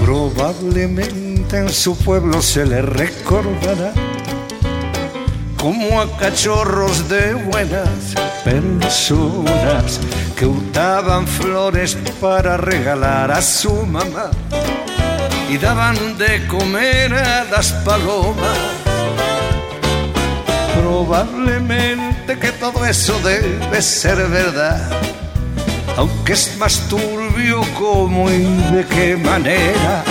Probablemente en su pueblo se le recordará como a cachorros de buenas personas que hurtaban flores para regalar a su mamá y daban de comer a las palomas. Probablemente que todo eso debe ser verdad, aunque es más turbio cómo y de qué manera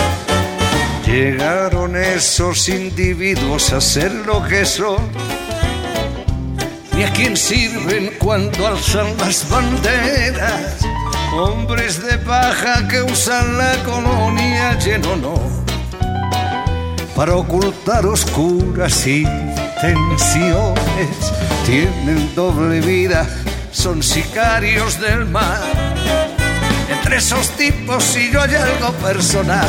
llegaron esos individuos a ser lo que son ni a quién sirven cuando alzan las banderas. Hombres de paja que usan la colonia lleno no para ocultar oscuras intenciones. Tienen doble vida, son sicarios del mar. Entre esos tipos si yo hay algo personal.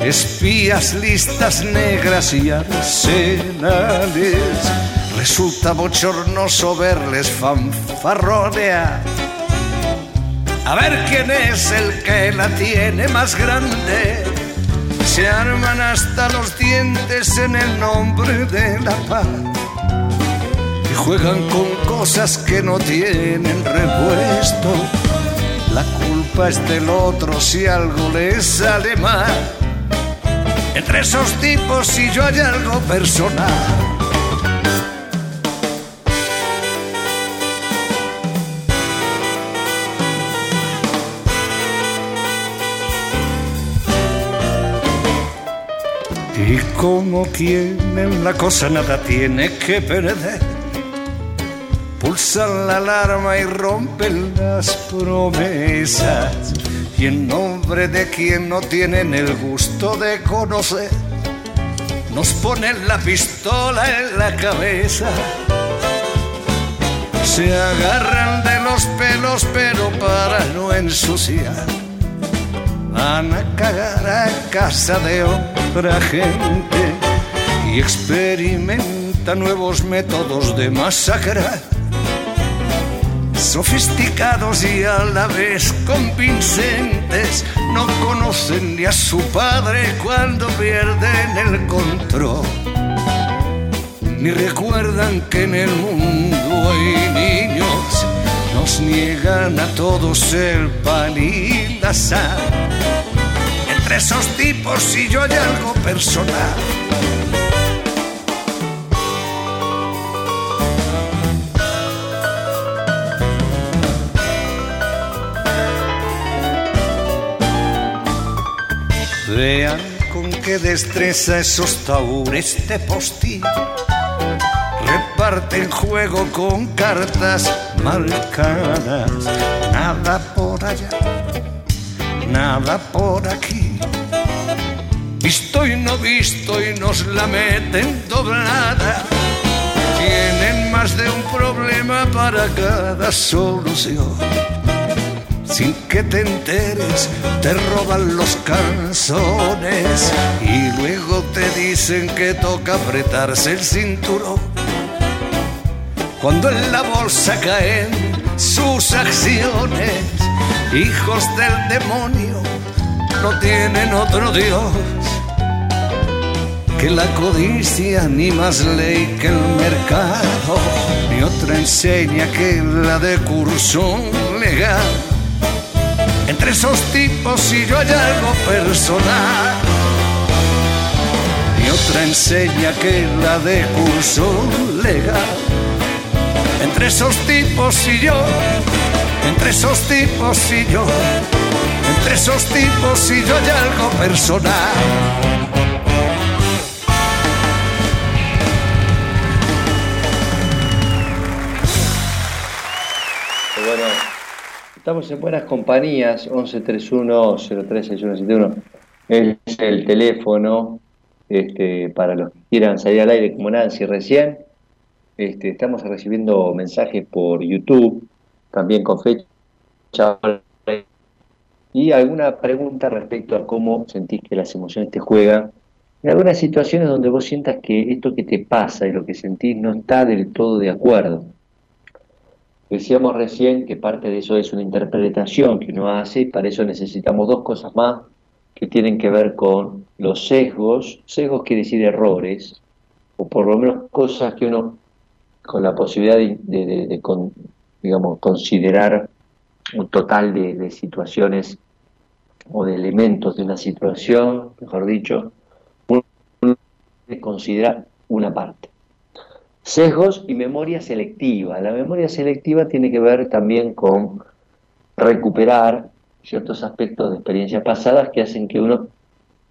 espías, listas negras y arsenales. Resulta bochornoso verles fanfarronear. A ver quién es el que la tiene más grande. Se arman hasta los dientes en el nombre de la paz. Y juegan con cosas que no tienen repuesto. La culpa es del otro si algo les sale mal entre esos tipos si yo hay algo personal. Y como quien en la cosa nada tiene que perder, pulsan la alarma y rompen las promesas y en nombre de quien no tienen el gusto de conocer, nos ponen la pistola en la cabeza. Se agarran de los pelos, pero para no ensuciar, van a cagar a casa de otra gente y experimentan nuevos métodos de masacrar sofisticados y a la vez convincentes, no conocen ni a su padre cuando pierden el control, ni recuerdan que en el mundo hay niños, nos niegan a todos el pan y la sal. Entre esos tipos y yo hay algo personal Vean con qué destreza esos taures de postín reparten juego con cartas marcadas. Nada por allá, nada por aquí. visto y no visto y nos la meten doblada. Tienen más de un problema para cada solución. Sin que te enteres, te roban los canzones y luego te dicen que toca apretarse el cinturón. Cuando en la bolsa caen sus acciones, hijos del demonio no tienen otro Dios que la codicia ni más ley que el mercado, ni otra enseña que la de curso legal. Entre esos tipos y yo hay algo personal, ni otra enseña que la de curso legal. Entre esos tipos y yo, entre esos tipos y yo, entre esos tipos y yo hay algo personal. Bueno, estamos en buenas compañías, 1131-036171 es el teléfono este, para los que quieran salir al aire como Nancy recién. Este, estamos recibiendo mensajes por YouTube, también con fecha y alguna pregunta respecto a cómo sentís que las emociones te juegan. En algunas situaciones donde vos sientas que esto que te pasa y lo que sentís no está del todo de acuerdo. Decíamos recién que parte de eso es una interpretación que uno hace y para eso necesitamos dos cosas más que tienen que ver con los sesgos. Sesgos quiere decir errores, o por lo menos cosas que uno, con la posibilidad de, digamos, considerar un total de, de situaciones o de elementos de una situación, mejor dicho, uno considera una parte. Sesgos y memoria selectiva. La memoria selectiva tiene que ver también con recuperar ciertos aspectos de experiencias pasadas que hacen que uno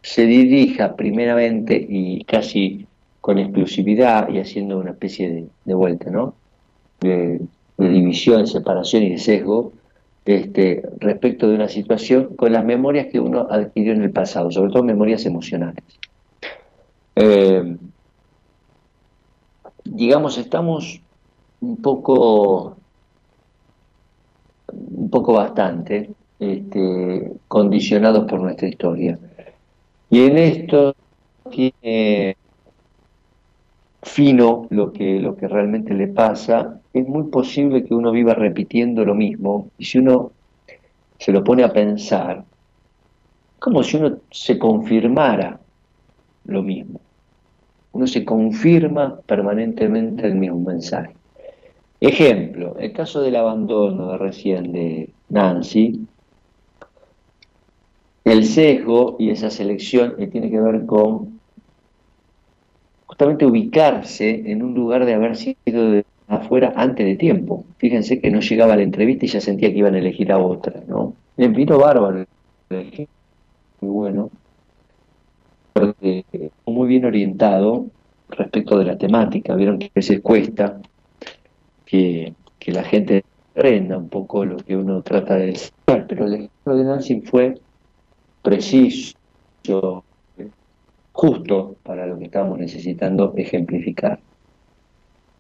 se dirija primeramente y casi con exclusividad y haciendo una especie de, vuelta, ¿no? De, división, separación y de sesgo este, respecto de una situación con las memorias que uno adquirió en el pasado, sobre todo memorias emocionales. Eh, digamos, estamos un poco, un poco bastante este, condicionados por nuestra historia. Y en esto tiene fino lo que, lo que realmente le pasa, es muy posible que uno viva repitiendo lo mismo, y si uno se lo pone a pensar, como si uno se confirmara lo mismo uno se confirma permanentemente el mismo mensaje. Ejemplo, el caso del abandono de recién de Nancy, el sesgo y esa selección que tiene que ver con justamente ubicarse en un lugar de haber sido de afuera antes de tiempo. Fíjense que no llegaba la entrevista y ya sentía que iban a elegir a otra, ¿no? En vino bárbaro, muy bueno, muy bien orientado respecto de la temática. Vieron que a veces cuesta que, la gente aprenda un poco lo que uno trata de decir, pero el ejemplo de Nancy fue preciso, justo para lo que estamos necesitando ejemplificar.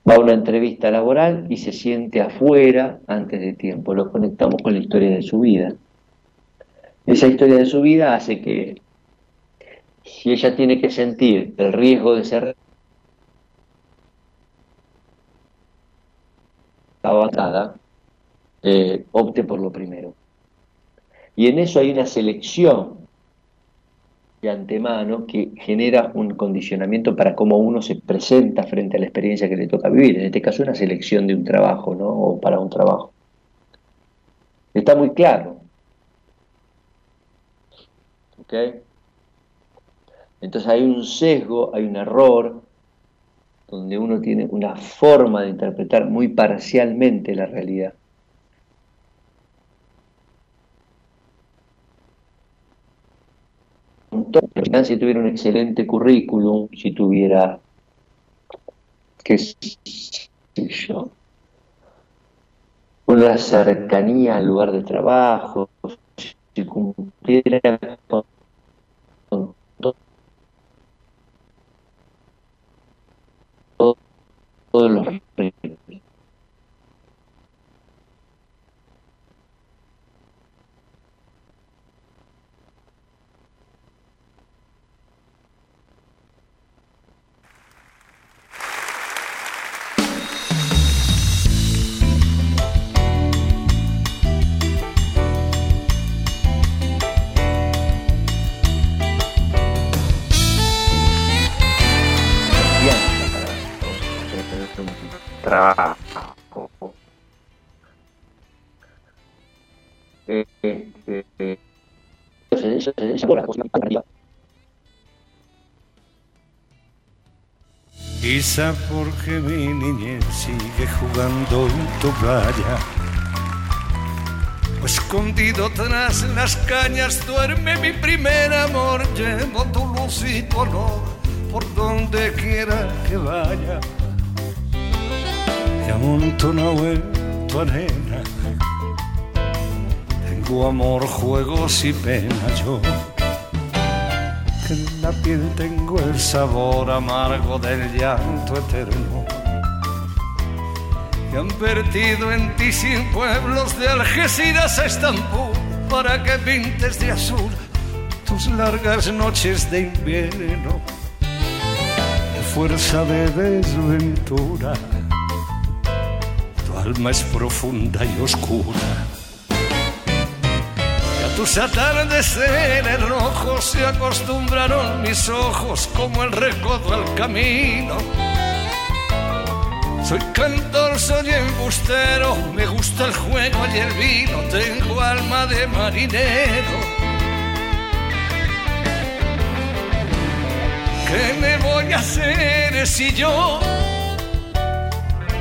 Va a una entrevista laboral y se siente afuera antes de tiempo. Lo conectamos con la historia de su vida. Esa historia de su vida hace que si ella tiene que sentir el riesgo de ser avanzada, eh, opte por lo primero. Y en eso hay una selección de antemano que genera un condicionamiento para cómo uno se presenta frente a la experiencia que le toca vivir. En este caso, una selección de un trabajo, ¿no? O para un trabajo. Está muy claro. ¿Ok? Entonces hay un sesgo, hay un error, donde uno tiene una forma de interpretar muy parcialmente la realidad. si tuviera un excelente currículum, si tuviera, qué sé yo, una cercanía al lugar de trabajo, si cumpliera todos los trabajo. Eh, eh, eh, Quizá porque mi niñez sigue jugando en tu playa. O escondido tras las cañas duerme mi primer amor. Llevo tu luz y tu olor por donde quiera que vaya. Y amontonado tu arena. Tengo amor, juegos y pena yo. Que en la piel tengo el sabor amargo del llanto eterno. Y han vertido en ti sin pueblos de Algeciras a Estambul para que pintes de azul tus largas noches de invierno. De fuerza de desventura, tu alma es profunda y oscura. A tus atardeceres rojos se acostumbraron mis ojos como el recodo al camino. Soy cantor, soy embustero, me gusta el juego y el vino, tengo alma de marinero. ¿Qué me voy a hacer si yo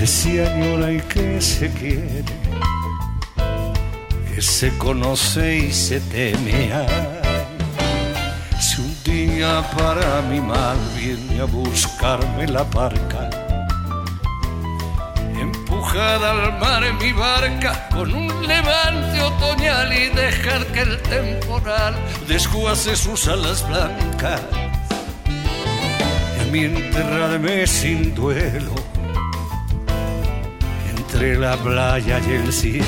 que se añora y que se quiere, que se conoce y se teme. Si un día para mi mal viene a buscarme la barca, empujar al mar en mi barca con un levante otoñal y dejar que el temporal desguace sus alas blancas, a sin duelo entre la playa y el cielo.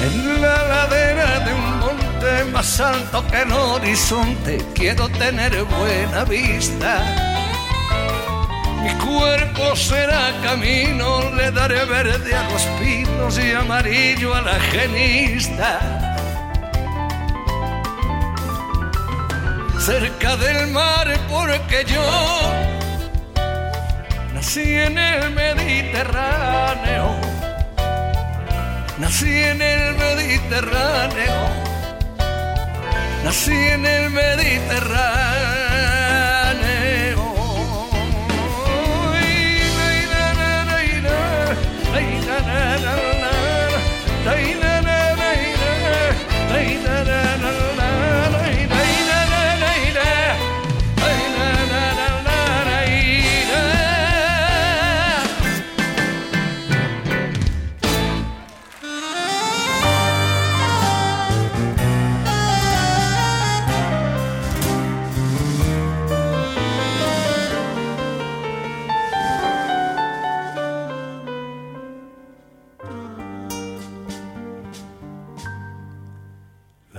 En la ladera de un monte más alto que el horizonte quiero tener buena vista. Mi cuerpo será camino, le daré verde a los pinos y amarillo a la genista. Cerca del mar porque yo nací en el Mediterráneo Nací en el Mediterráneo, nací en el Mediterráneo.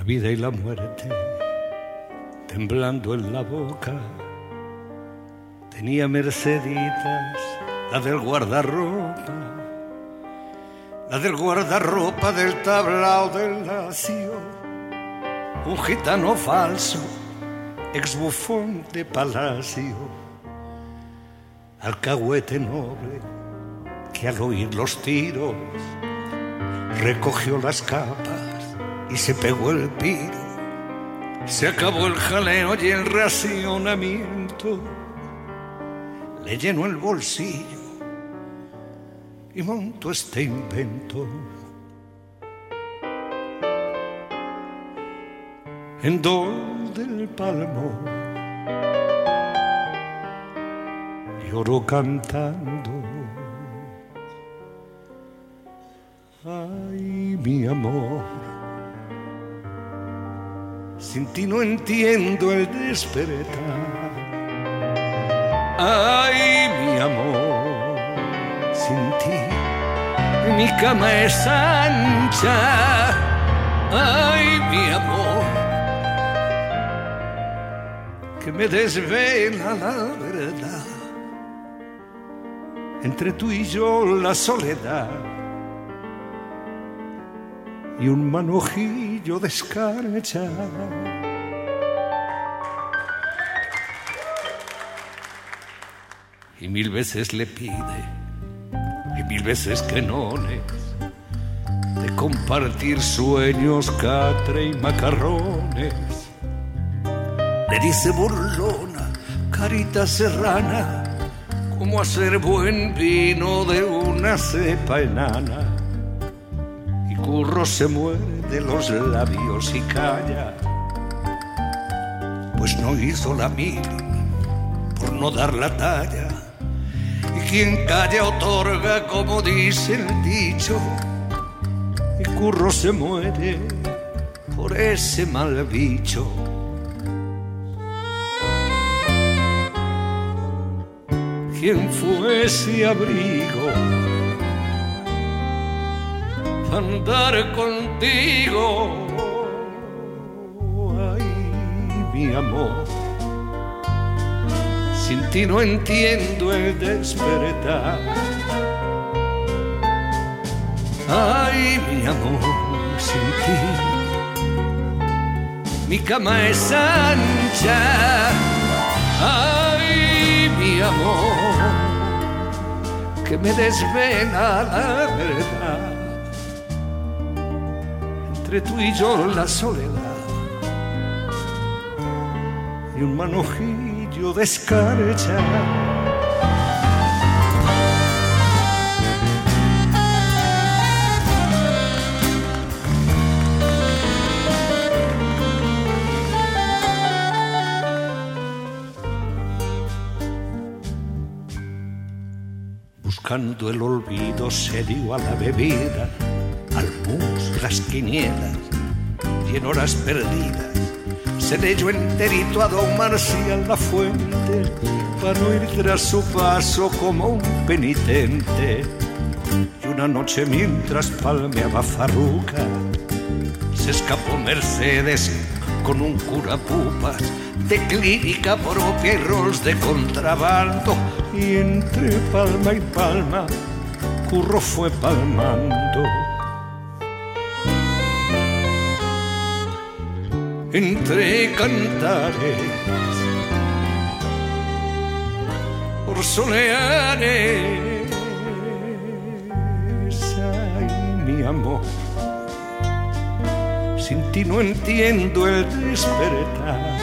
Vida y la muerte temblando en la boca. Tenía Merceditas, la del guardarropa, la del guardarropa del tablao del lacio, un gitano falso, ex bufón de palacio, alcahuete noble que al oír los tiros recogió las capas y se pegó el piro. Se acabó el jaleo y el racionamiento. Le llenó el bolsillo y monto este invento. En dol del palmo lloro cantando. Ay, mi amor, sin ti no entiendo el despertar. Ay, mi amor, sin ti mi cama es ancha. Ay, mi amor, que me desvela la verdad. Entre tú y yo la soledad y un manojillo de escarcha. Y mil veces le pide, y mil veces que no le de compartir sueños, catre y macarrones. Le dice burlona, carita serrana, cómo hacer buen vino de una cepa enana. Curro se muerde los labios y calla, pues no hizo la mil por no dar la talla. Y quien calla otorga, como dice el dicho, y Curro se muere por ese mal bicho. ¿Quién fue ese abrigo? Andar contigo. Ay, mi amor, sin ti no entiendo el despertar. Ay, mi amor, sin ti, mi cama es ancha. Ay, mi amor, que me desvela la verdad. Entre tú y yo la soledad y un manojillo de escarcha. Buscando el olvido se dio a la bebida, quinielas y en horas perdidas se leyó enterito a don Marcial la fuente para no ir tras su paso como un penitente. Y una noche mientras palmeaba Farruca, se escapó Mercedes con un cura pupas de clínica propia y rolls de contrabando. Y entre palma y palma, Curro fue palmando. Entre cantares, por soleares, ay mi amor sin ti no entiendo el despertar.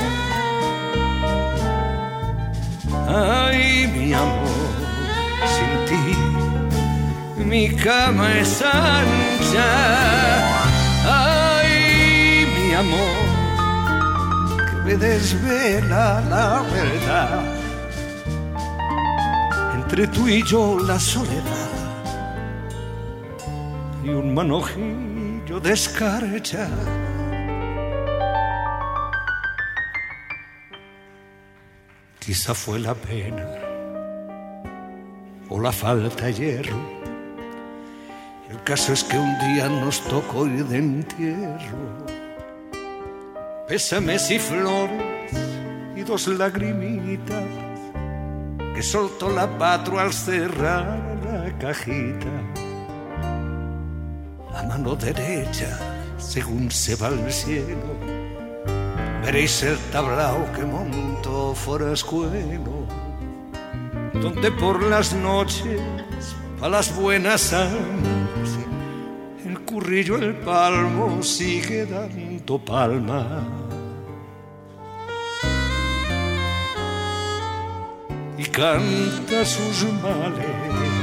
Ay, mi amor, sin ti mi cama es ancha. Ay, mi amor, me desvela la verdad. Entre tú y yo la soledad y un manojillo de escarcha. Quizá fue la pena o la falta de hierro. El caso es que un día nos tocó ir de entierro. Pésames y flores y dos lagrimitas que soltó la patro al cerrar la cajita. La mano derecha, según se va al cielo, veréis el tablao que montó Forascuelo, donde por las noches, a las buenas almas, el currillo, el palmo sigue dando palma. Y canta sus males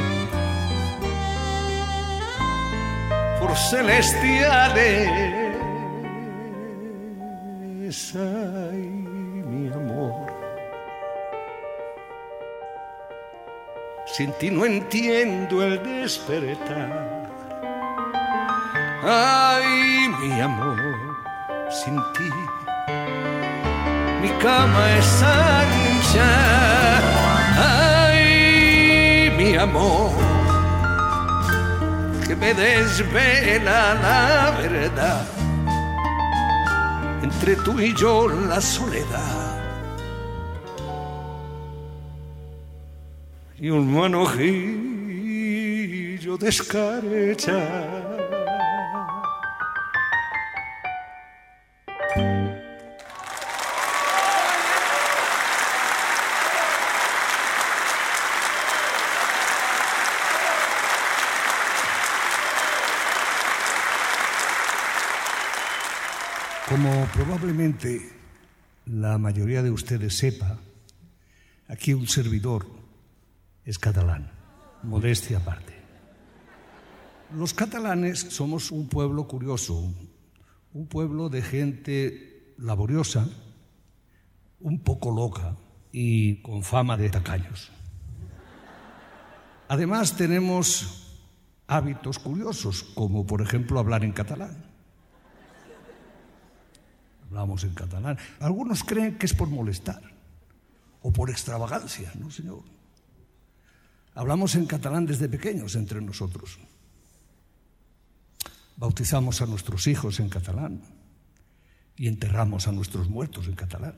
cielos celestiales. Ay, mi amor. Sin ti no entiendo el despertar. Ay, mi amor, sin ti mi cama es ancha. Ay, mi amor, que me desvela la verdad. Entre tú y yo la soledad. Y un manojillo de escarcha. La mayoría de ustedes sepa, aquí un servidor es catalán, modestia aparte. Los catalanes somos un pueblo curioso, un pueblo de gente laboriosa, un poco loca y con fama de tacaños. Además tenemos hábitos curiosos, como por ejemplo hablar en catalán. Hablamos en catalán. Algunos creen que es por molestar o por extravagancia, ¿no, señor? Hablamos en catalán desde pequeños entre nosotros. Bautizamos a nuestros hijos en catalán y enterramos a nuestros muertos en catalán.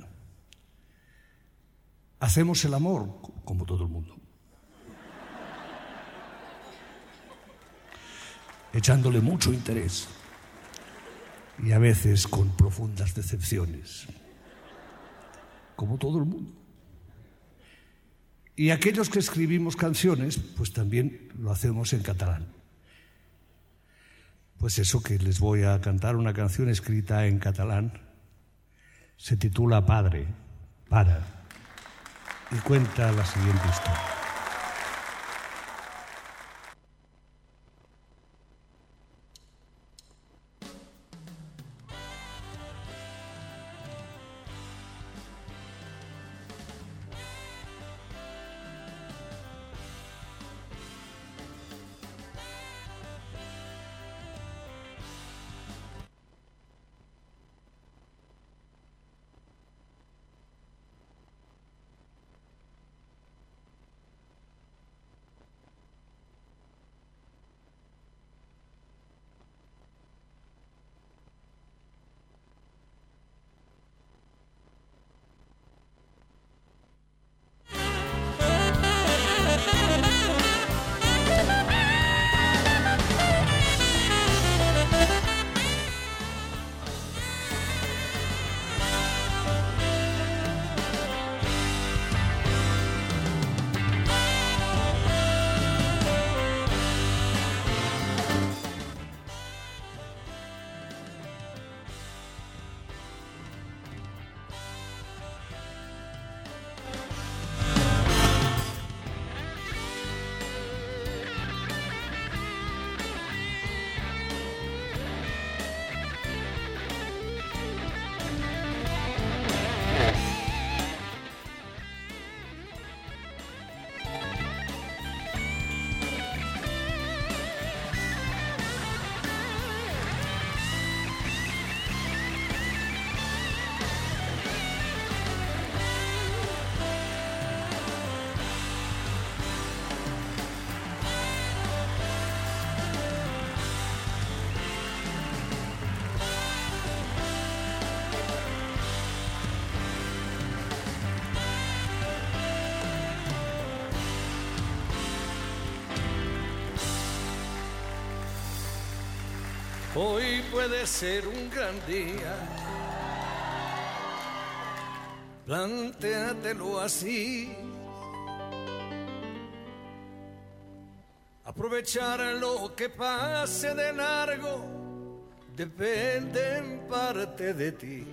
Hacemos el amor como todo el mundo. Echándole mucho interés y a veces con profundas decepciones, como todo el mundo. Y aquellos que escribimos canciones, pues también lo hacemos en catalán. Pues eso que les voy a cantar, una canción escrita en catalán, se titula Padre, para, y cuenta la siguiente historia. Puede ser un gran día. Plantéatelo así. Aprovechar lo que pase de largo depende en parte de ti.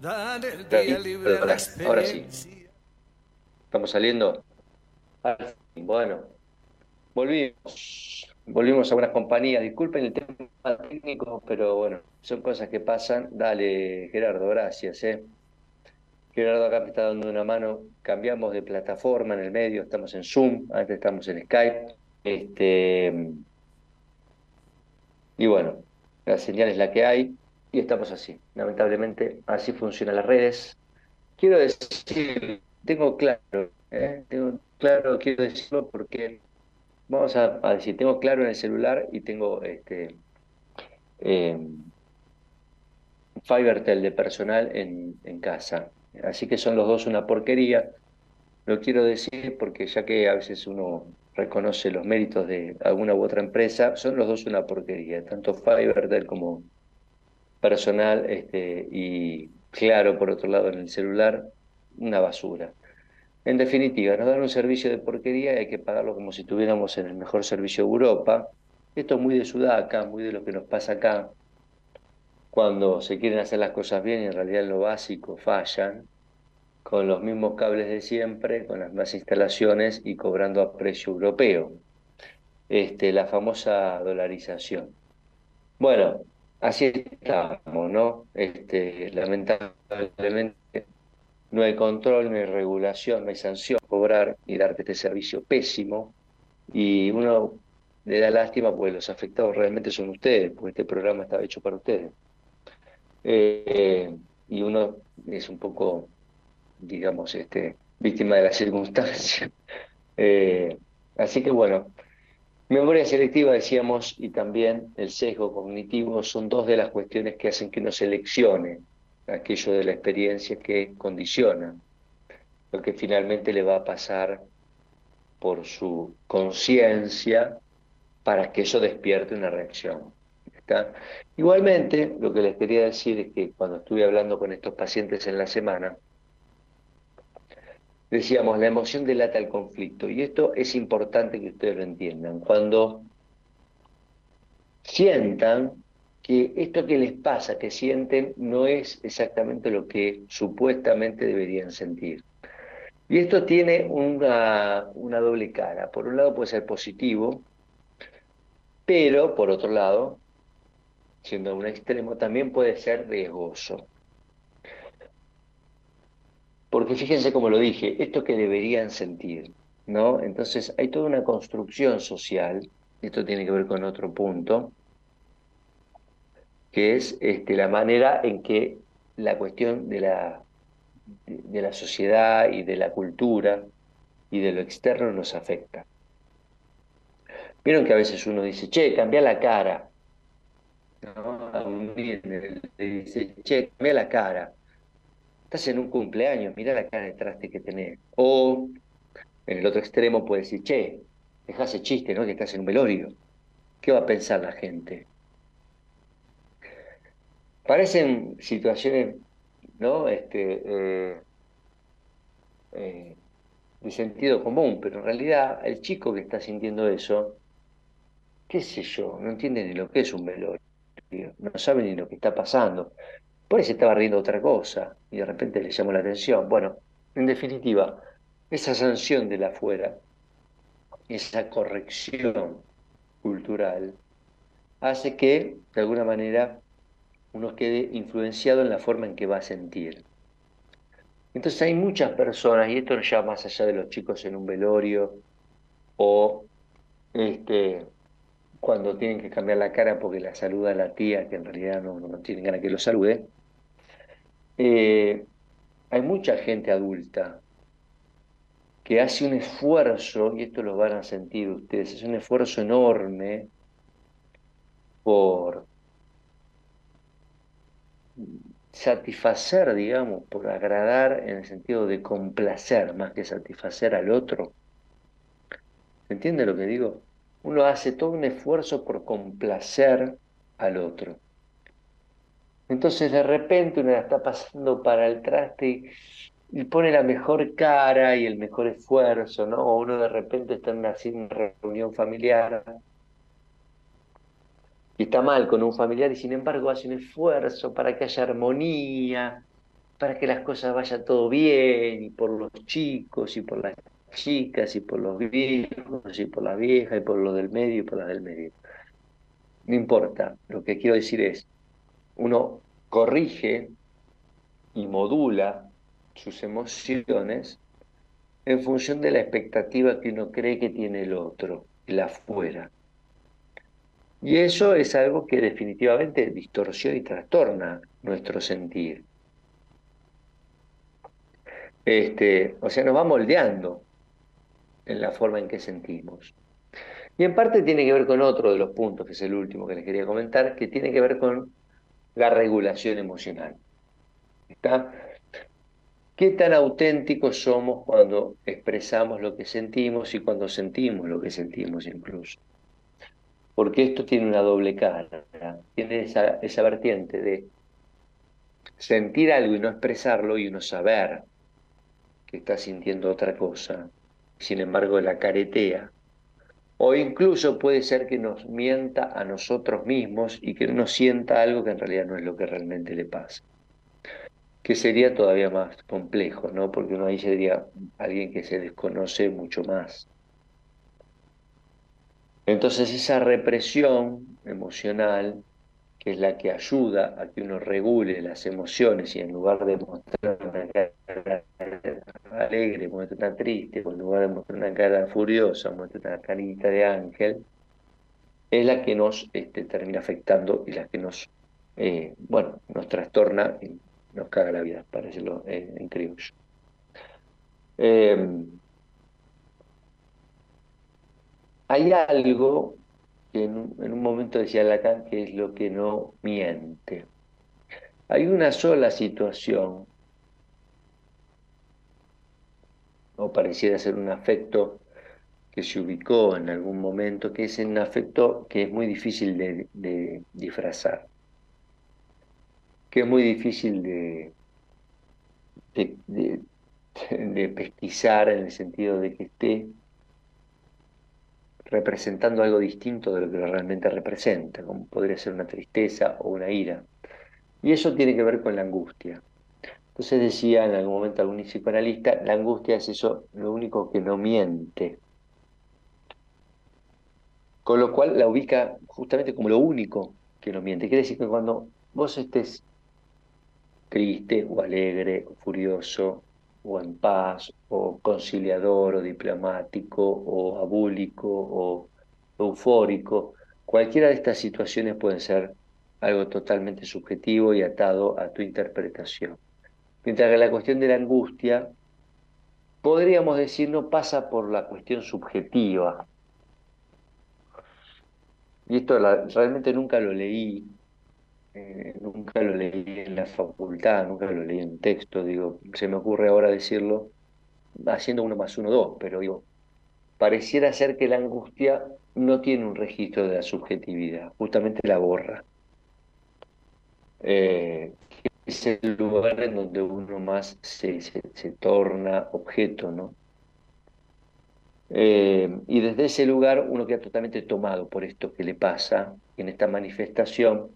Dar el día libre a la Ahora sí. experiencia. ¿Estamos saliendo? Bueno, volvimos. Volvimos a unas compañías. Disculpen el tema técnico, pero bueno, son cosas que pasan. Dale, Gerardo, gracias. ¿eh? Gerardo acá me está dando una mano. Cambiamos de plataforma en el medio, estamos en Zoom, antes estamos en Skype. Este, y bueno, la señal es la que hay y estamos así. Lamentablemente, así funcionan las redes. Quiero decir, tengo claro, ¿eh? tengo claro, quiero decirlo porque vamos a, decir, tengo claro en el celular y tengo este eh, Fivertel de personal en, en casa. Así que son los dos una porquería. Lo quiero decir porque ya que a veces uno reconoce los méritos de alguna u otra empresa, son los dos una porquería, tanto Fivertel como personal este, y claro, por otro lado, en el celular, una basura. En definitiva, nos dan un servicio de porquería y hay que pagarlo como si estuviéramos en el mejor servicio de Europa. Esto es muy de Sudaca, muy de lo que nos pasa acá, cuando se quieren hacer las cosas bien y en realidad en lo básico fallan, con los mismos cables de siempre, con las mismas instalaciones y cobrando a precio europeo. Este, la famosa dolarización. Bueno, así estamos, ¿no? Este, lamentablemente no hay control, no hay regulación, no hay sanción, cobrar y darte este servicio pésimo. Y uno le da lástima porque los afectados realmente son ustedes, porque este programa estaba hecho para ustedes. Eh, y uno es un poco, digamos, este, víctima de la circunstancia. Eh, así que bueno, memoria selectiva decíamos y también el sesgo cognitivo son dos de las cuestiones que hacen que uno seleccione aquello de la experiencia que condiciona lo que finalmente le va a pasar por su conciencia para que eso despierte una reacción. Igualmente, lo que les quería decir es que cuando estuve hablando con estos pacientes en la semana, decíamos, la emoción delata el conflicto. Y esto es importante que ustedes lo entiendan. Cuando sientan que esto que les pasa, que sienten, no es exactamente lo que supuestamente deberían sentir. Y esto tiene una, doble cara. Por un lado puede ser positivo, pero por otro lado siendo un extremo, también puede ser riesgoso. Porque fíjense como lo dije, esto que deberían sentir, ¿no? Entonces hay toda una construcción social, esto tiene que ver con otro punto, que es este, la manera en que la cuestión de la, de la sociedad y de la cultura y de lo externo nos afecta. Vieron que a veces uno dice, che, cambia la cara, le dice, che, mira la cara. Estás en un cumpleaños, mira la cara de traste que tenés. O en el otro extremo puede decir, che, deja ese chiste, ¿no? Que estás en un velorio. ¿Qué va a pensar la gente? Parecen situaciones. Este, eh, eh, de sentido común, pero en realidad el chico que está sintiendo eso, qué sé yo, no entiende ni lo que es un velorio no sabe ni lo que está pasando. Por se estaba riendo otra cosa y de repente le llamó la atención. Bueno, en definitiva, esa sanción de la afuera, esa corrección cultural, hace que, de alguna manera, uno quede influenciado en la forma en que va a sentir. Entonces hay muchas personas, y esto ya más allá de los chicos en un velorio o este, cuando tienen que cambiar la cara porque la saluda la tía, que en realidad no, no tienen ganas que lo salude. Eh, hay mucha gente adulta que hace un esfuerzo, y esto lo van a sentir ustedes, es un esfuerzo enorme por satisfacer, digamos, por agradar en el sentido de complacer más que satisfacer al otro. ¿Se entiende lo que digo? uno hace todo un esfuerzo por complacer al otro. Entonces de repente uno está pasando para el traste y, pone la mejor cara y el mejor esfuerzo, ¿no? O uno de repente está en una, reunión familiar y está mal con un familiar y sin embargo hace un esfuerzo para que haya armonía, para que las cosas vayan todo bien y por los chicos y por la chicas, y por los viejos, y por la vieja, y por los del medio, y por las del medio. No importa, lo que quiero decir es, uno corrige y modula sus emociones en función de la expectativa que uno cree que tiene el otro, el afuera. Y eso es algo que definitivamente distorsiona y trastorna nuestro sentir. Este, o sea, nos va moldeando en la forma en que sentimos. Y en parte tiene que ver con otro de los puntos, que es el último que les quería comentar, que tiene que ver con la regulación emocional. ¿Qué tan auténticos somos cuando expresamos lo que sentimos y cuando sentimos lo que sentimos incluso? Porque esto tiene una doble cara, tiene esa, esa vertiente de sentir algo y no expresarlo y uno saber que está sintiendo otra cosa, sin embargo la caretea. O incluso puede ser que nos mienta a nosotros mismos y que uno sienta algo que en realidad no es lo que realmente le pasa que sería todavía más complejo, ¿no? Porque uno ahí sería alguien que se desconoce mucho más. Entonces esa represión emocional, que es la que ayuda a que uno regule las emociones y en lugar de mostrar una cara alegre, muestra una triste, o en lugar de mostrar una cara furiosa, muestra una carita de ángel, es la que nos este, termina afectando y la que nos, eh, bueno, nos trastorna nos caga la vida, para decirlo en, en criollo. Em, hay algo que en, un momento decía Lacan que es lo que no miente. Hay una sola situación, o pareciera ser un afecto que se ubicó en algún momento, que es un afecto que es muy difícil de disfrazar que es muy difícil de, pesquisar en el sentido de que esté representando algo distinto de lo que realmente representa, como podría ser una tristeza o una ira. Y eso tiene que ver con la angustia. Entonces decía en algún momento algún psicoanalista, la angustia es eso, lo único que no miente. Con lo cual la ubica justamente como lo único que no miente. Quiere decir que cuando vos estés triste o alegre o furioso o en paz o conciliador o diplomático o abúlico o eufórico. Cualquiera de estas situaciones pueden ser algo totalmente subjetivo y atado a tu interpretación. Mientras que la cuestión de la angustia, podríamos decir, no pasa por la cuestión subjetiva. Y esto realmente nunca lo leí eh, nunca lo leí en la facultad, nunca lo leí en texto, digo, se me ocurre ahora decirlo haciendo uno más uno, dos, pero digo, pareciera ser que la angustia no tiene un registro de la subjetividad, justamente la borra. Eh, es el lugar en donde uno más se, se, torna objeto, ¿no? Eh, y desde ese lugar uno queda totalmente tomado por esto que le pasa en esta manifestación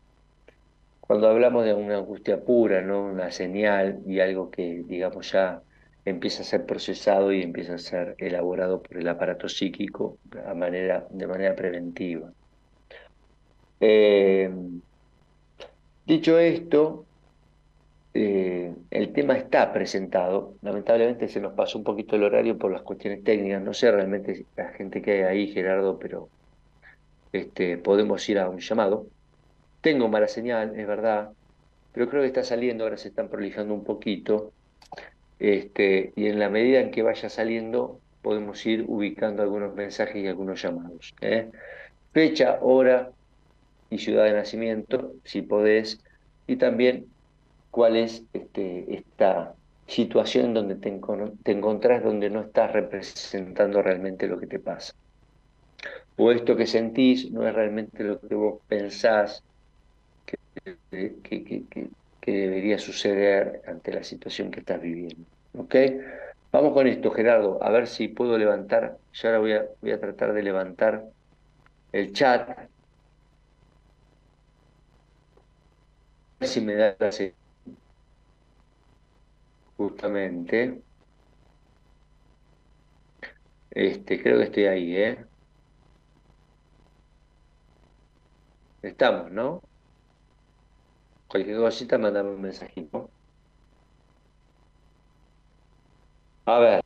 cuando hablamos de una angustia pura, ¿no? una señal y algo que, digamos, ya empieza a ser procesado y empieza a ser elaborado por el aparato psíquico de manera, de manera preventiva. Eh, dicho esto, eh, el tema está presentado. Lamentablemente se nos pasó un poquito el horario por las cuestiones técnicas. No sé realmente la gente que hay ahí, Gerardo, pero este, podemos ir a un llamado. Tengo mala señal, es verdad, pero creo que está saliendo, ahora se están prolijando un poquito, este, y en la medida en que vaya saliendo podemos ir ubicando algunos mensajes y algunos llamados. ¿eh? Fecha, hora y ciudad de nacimiento, si podés, y también cuál es este, esta situación donde te, te encontrás, donde no estás representando realmente lo que te pasa. O esto que sentís no es realmente lo que vos pensás, que, debería suceder ante la situación que estás viviendo. ¿Ok? Vamos con esto, Gerardo, a ver si puedo levantar, yo ahora voy a, voy a tratar de levantar el chat. Si me da la justamente. Este, creo que estoy ahí, ¿eh? Estamos, ¿no? Cualquier cosita, mandame un mensajito. A ver.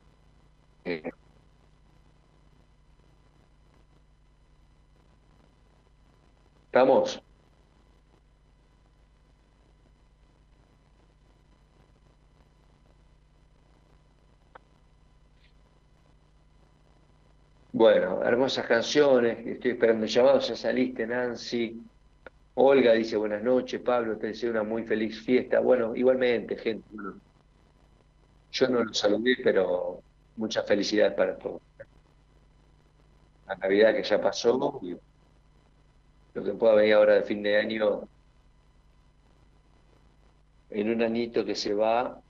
¿Estamos? Bueno, hermosas canciones, estoy esperando llamados, ya saliste, Nancy. Olga dice buenas noches, Pablo, te deseo una muy feliz fiesta. Bueno, igualmente, gente. yo no lo saludé, pero mucha felicidad para todos. La Navidad que ya pasó, y lo que pueda venir ahora de fin de año, en un añito que se va,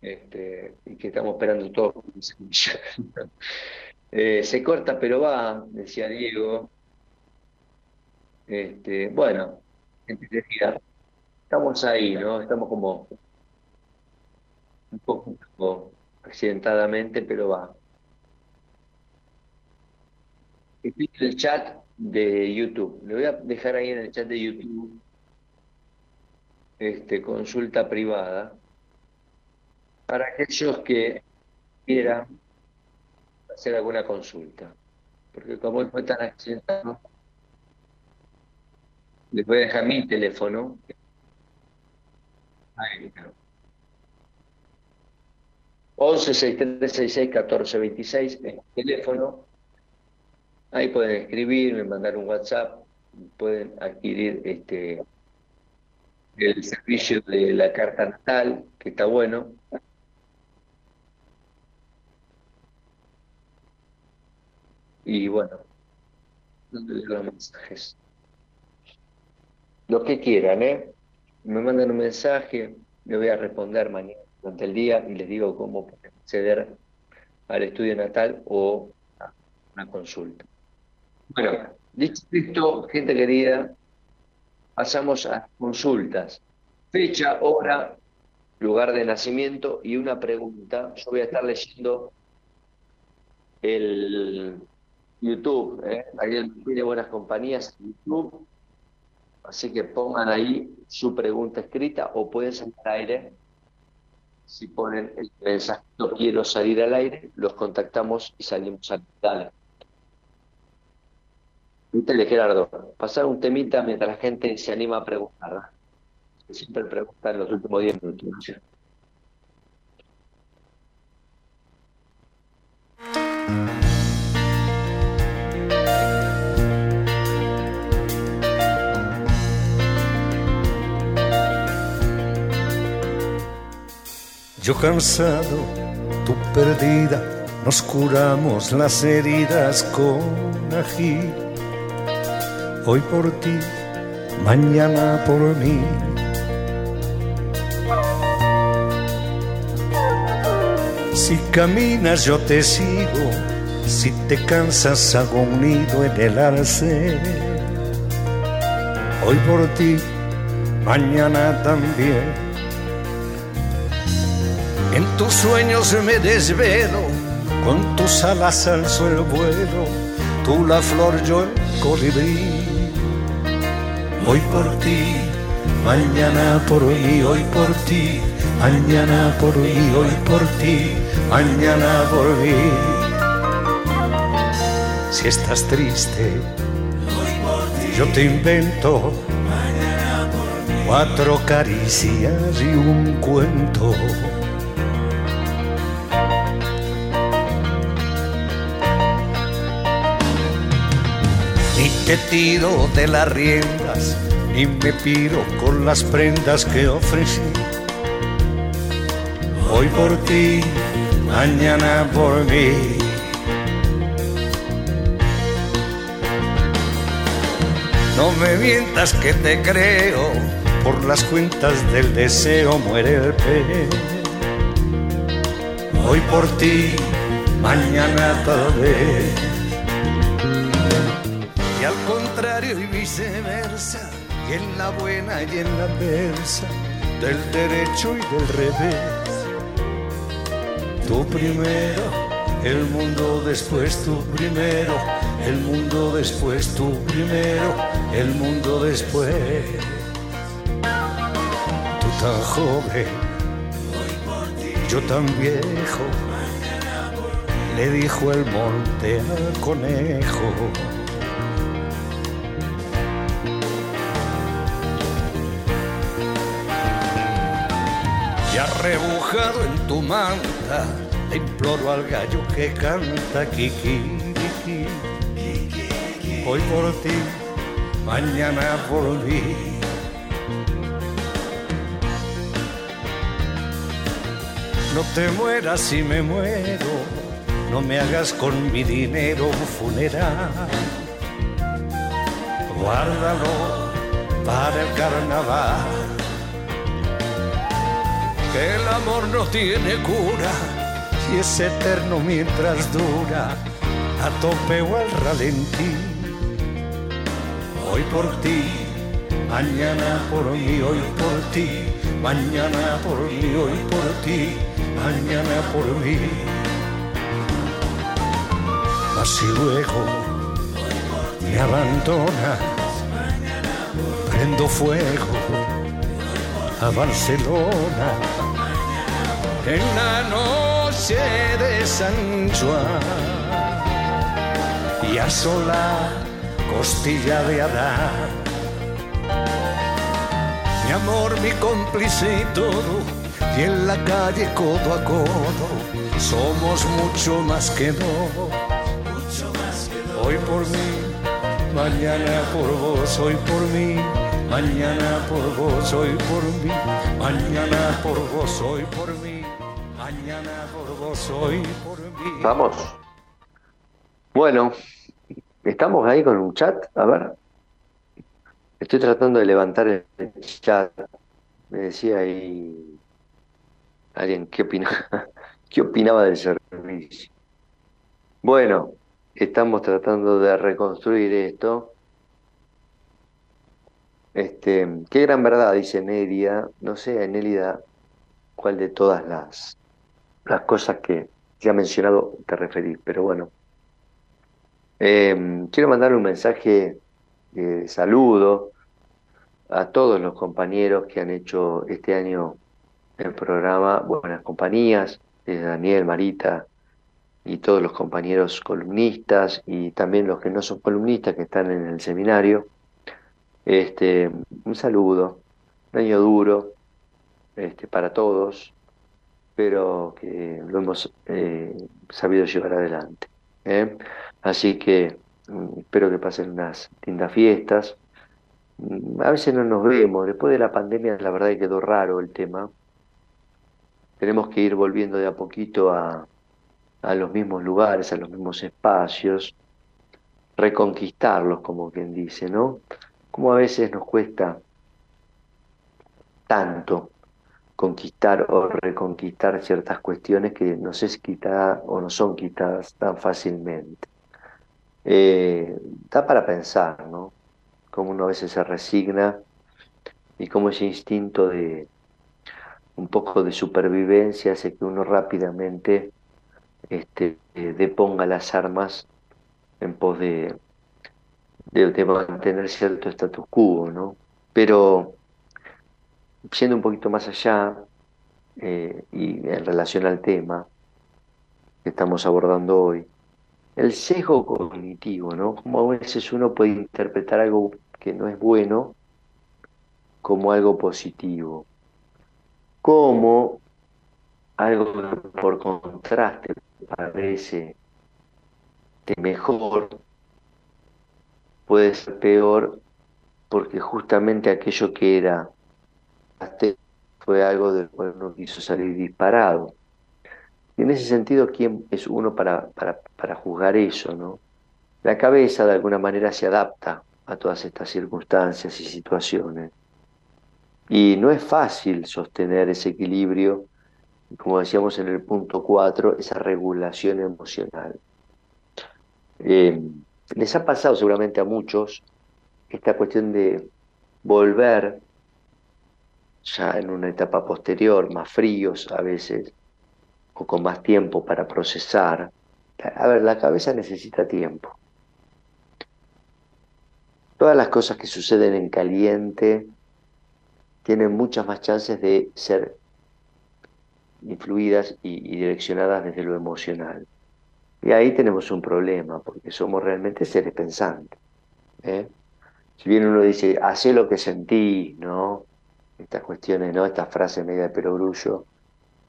este, y que estamos esperando todos. Eh, se corta pero va, decía Diego. Este, bueno, estamos ahí, ¿no? Estamos como un poco accidentadamente, pero va. El chat de YouTube. Le voy a dejar ahí en el chat de YouTube este, consulta privada para aquellos que quieran hacer alguna consulta. Porque como fue tan accidentado, les voy a dejar mi teléfono. Ahí, 11 6366 1426 en el teléfono. Ahí pueden escribirme, mandar un WhatsApp, pueden adquirir este el servicio de la carta natal, que está bueno. Y bueno, los mensajes. Lo que quieran, ¿eh? Me mandan un mensaje, le voy a responder mañana durante el día y les digo cómo acceder al estudio natal o a una consulta. Bueno, dicho esto, gente querida, pasamos a consultas. Fecha, hora, lugar de nacimiento y una pregunta. Yo voy a estar leyendo el YouTube, ¿eh? Alguien tiene buenas compañías en YouTube. Así que pongan ahí su pregunta escrita o pueden salir al aire. Si ponen el mensaje no quiero salir al aire, los contactamos y salimos al aire. Vítale, Gerardo, pasar un temita mientras la gente se anima a preguntar. Siempre preguntan en los últimos 10 minutos. Yo cansado, tú perdida, nos curamos las heridas con ají. Hoy por ti, mañana por mí. Si caminas yo te sigo, si te cansas hago un nido en el arce. Hoy por ti, mañana también tus sueños me desvelo, con tus alas alzo el vuelo, tú la flor, yo el colibrí. Hoy por ti, mañana por mí, hoy por ti, mañana por mí, hoy por ti, mañana por mí. Si estás triste, yo te invento cuatro caricias y un cuento. Te tiro de las riendas y me piro con las prendas que ofrecí. Hoy por ti, mañana por mí. No me mientas que te creo, por las cuentas del deseo muere el pez. Hoy por ti, mañana tal vez y viceversa, y en la buena y en la adversa, del derecho y del revés. Tú primero el mundo después tú primero, el mundo después tú primero, el mundo después. Tú tan joven, yo tan viejo, le dijo el monte al conejo. Arrebujado en tu manta, le imploro al gallo que canta Kiki, Hoy por ti, mañana por mí. No te mueras si me muero, no me hagas con mi dinero un funeral. Guárdalo para el carnaval. Que el amor no tiene cura y es eterno mientras dura, a tope o al ralentí. Hoy por ti, mañana por mí, hoy por ti, mañana por mí, hoy por ti, mañana por mí. Si luego me abandonas, prendo fuego a Barcelona en la noche de San Juan y a sola costilla de Adán. Mi amor, mi cómplice y todo, y en la calle codo a codo, somos mucho más que dos. Hoy por mí, mañana por vos, hoy por mí, mañana por vos, hoy por mí, mañana por vos, hoy por mí, Vamos. Bueno, estamos ahí con un chat. A ver. Estoy tratando de levantar el chat. Me decía ahí alguien qué opinaba, qué opinaba del servicio. Bueno, estamos tratando de reconstruir esto. Este, qué gran verdad, dice Nelia. No sé, Nélida, cuál de todas las, las cosas que ya ha mencionado te referís, pero bueno. Eh, quiero mandar un mensaje de saludo a todos los compañeros que han hecho este año el programa Buenas Compañías, desde Daniel, Marita y todos los compañeros columnistas y también los que no son columnistas que están en el seminario. Este, un saludo, un año duro este, para todos, pero que lo hemos eh, sabido llevar adelante. ¿eh? Así que mm, espero que pasen unas lindas fiestas. Mm, A veces no nos vemos, después de la pandemia la verdad que quedó raro el tema. Tenemos que ir volviendo de a poquito a, a los mismos lugares, a los mismos espacios, reconquistarlos, como quien dice, ¿no? Como a veces nos cuesta tanto conquistar o reconquistar ciertas cuestiones que no se es quitada o no son quitadas tan fácilmente. Eh, da para pensar, ¿no? Cómo uno a veces se resigna y cómo ese instinto de un poco de supervivencia hace que uno rápidamente este, eh, deponga las armas en pos de, de, de mantener cierto status quo, ¿no? Pero siendo un poquito más allá eh, y en relación al tema que estamos abordando hoy, el sesgo cognitivo, ¿no? Como a veces uno puede interpretar algo que no es bueno como algo positivo, como algo que por contraste parece de mejor, puede ser peor porque justamente aquello que era fue algo del cual uno quiso salir disparado. Y en ese sentido, ¿quién es uno para, para, para juzgar eso? ¿no? La cabeza de alguna manera se adapta a todas estas circunstancias y situaciones. Y no es fácil sostener ese equilibrio, como decíamos en el punto 4, esa regulación emocional. Eh, les ha pasado seguramente a muchos esta cuestión de volver ya en una etapa posterior, más fríos a veces, o con más tiempo para procesar, A ver, la cabeza necesita tiempo. Todas las cosas que suceden en caliente tienen muchas más chances de ser influidas y, direccionadas desde lo emocional. Y ahí tenemos un problema, porque somos realmente seres pensantes. ¿eh? Si bien uno dice, hace lo que sentí, ¿no? Estas cuestiones, ¿no? Esta frase media de perogrullo,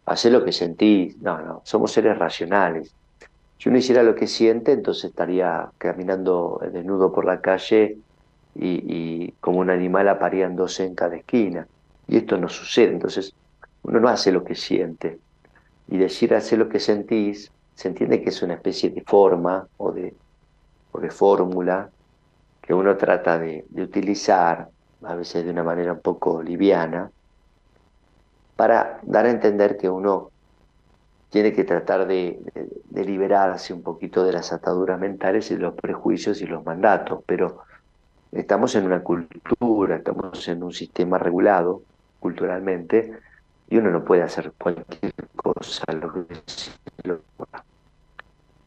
hace lo que sentí. No, no, somos seres racionales. Si uno hiciera lo que siente, entonces estaría caminando desnudo por la calle y, como un animal apareándose en cada esquina. Y esto no sucede. Entonces, uno no hace lo que siente. Y decir hace lo que sentís, se entiende que es una especie de forma o de, o de fórmula que uno trata de, utilizar, a veces de una manera un poco liviana, para dar a entender que uno tiene que tratar de, liberarse un poquito de las ataduras mentales y los prejuicios y los mandatos, pero estamos en una cultura, estamos en un sistema regulado culturalmente y uno no puede hacer cualquier cosa. Lo que,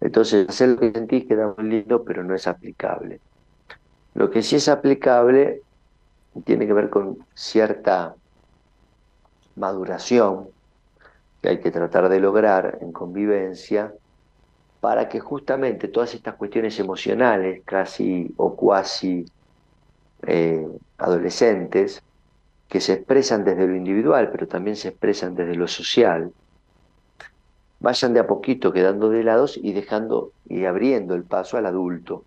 entonces, hacer lo que sentís queda muy lindo, pero no es aplicable. Lo que sí es aplicable tiene que ver con cierta maduración que hay que tratar de lograr en convivencia para que justamente todas estas cuestiones emocionales, casi o cuasi eh, adolescentes, que se expresan desde lo individual, pero también se expresan desde lo social, vayan de a poquito quedando de lados y dejando y abriendo el paso al adulto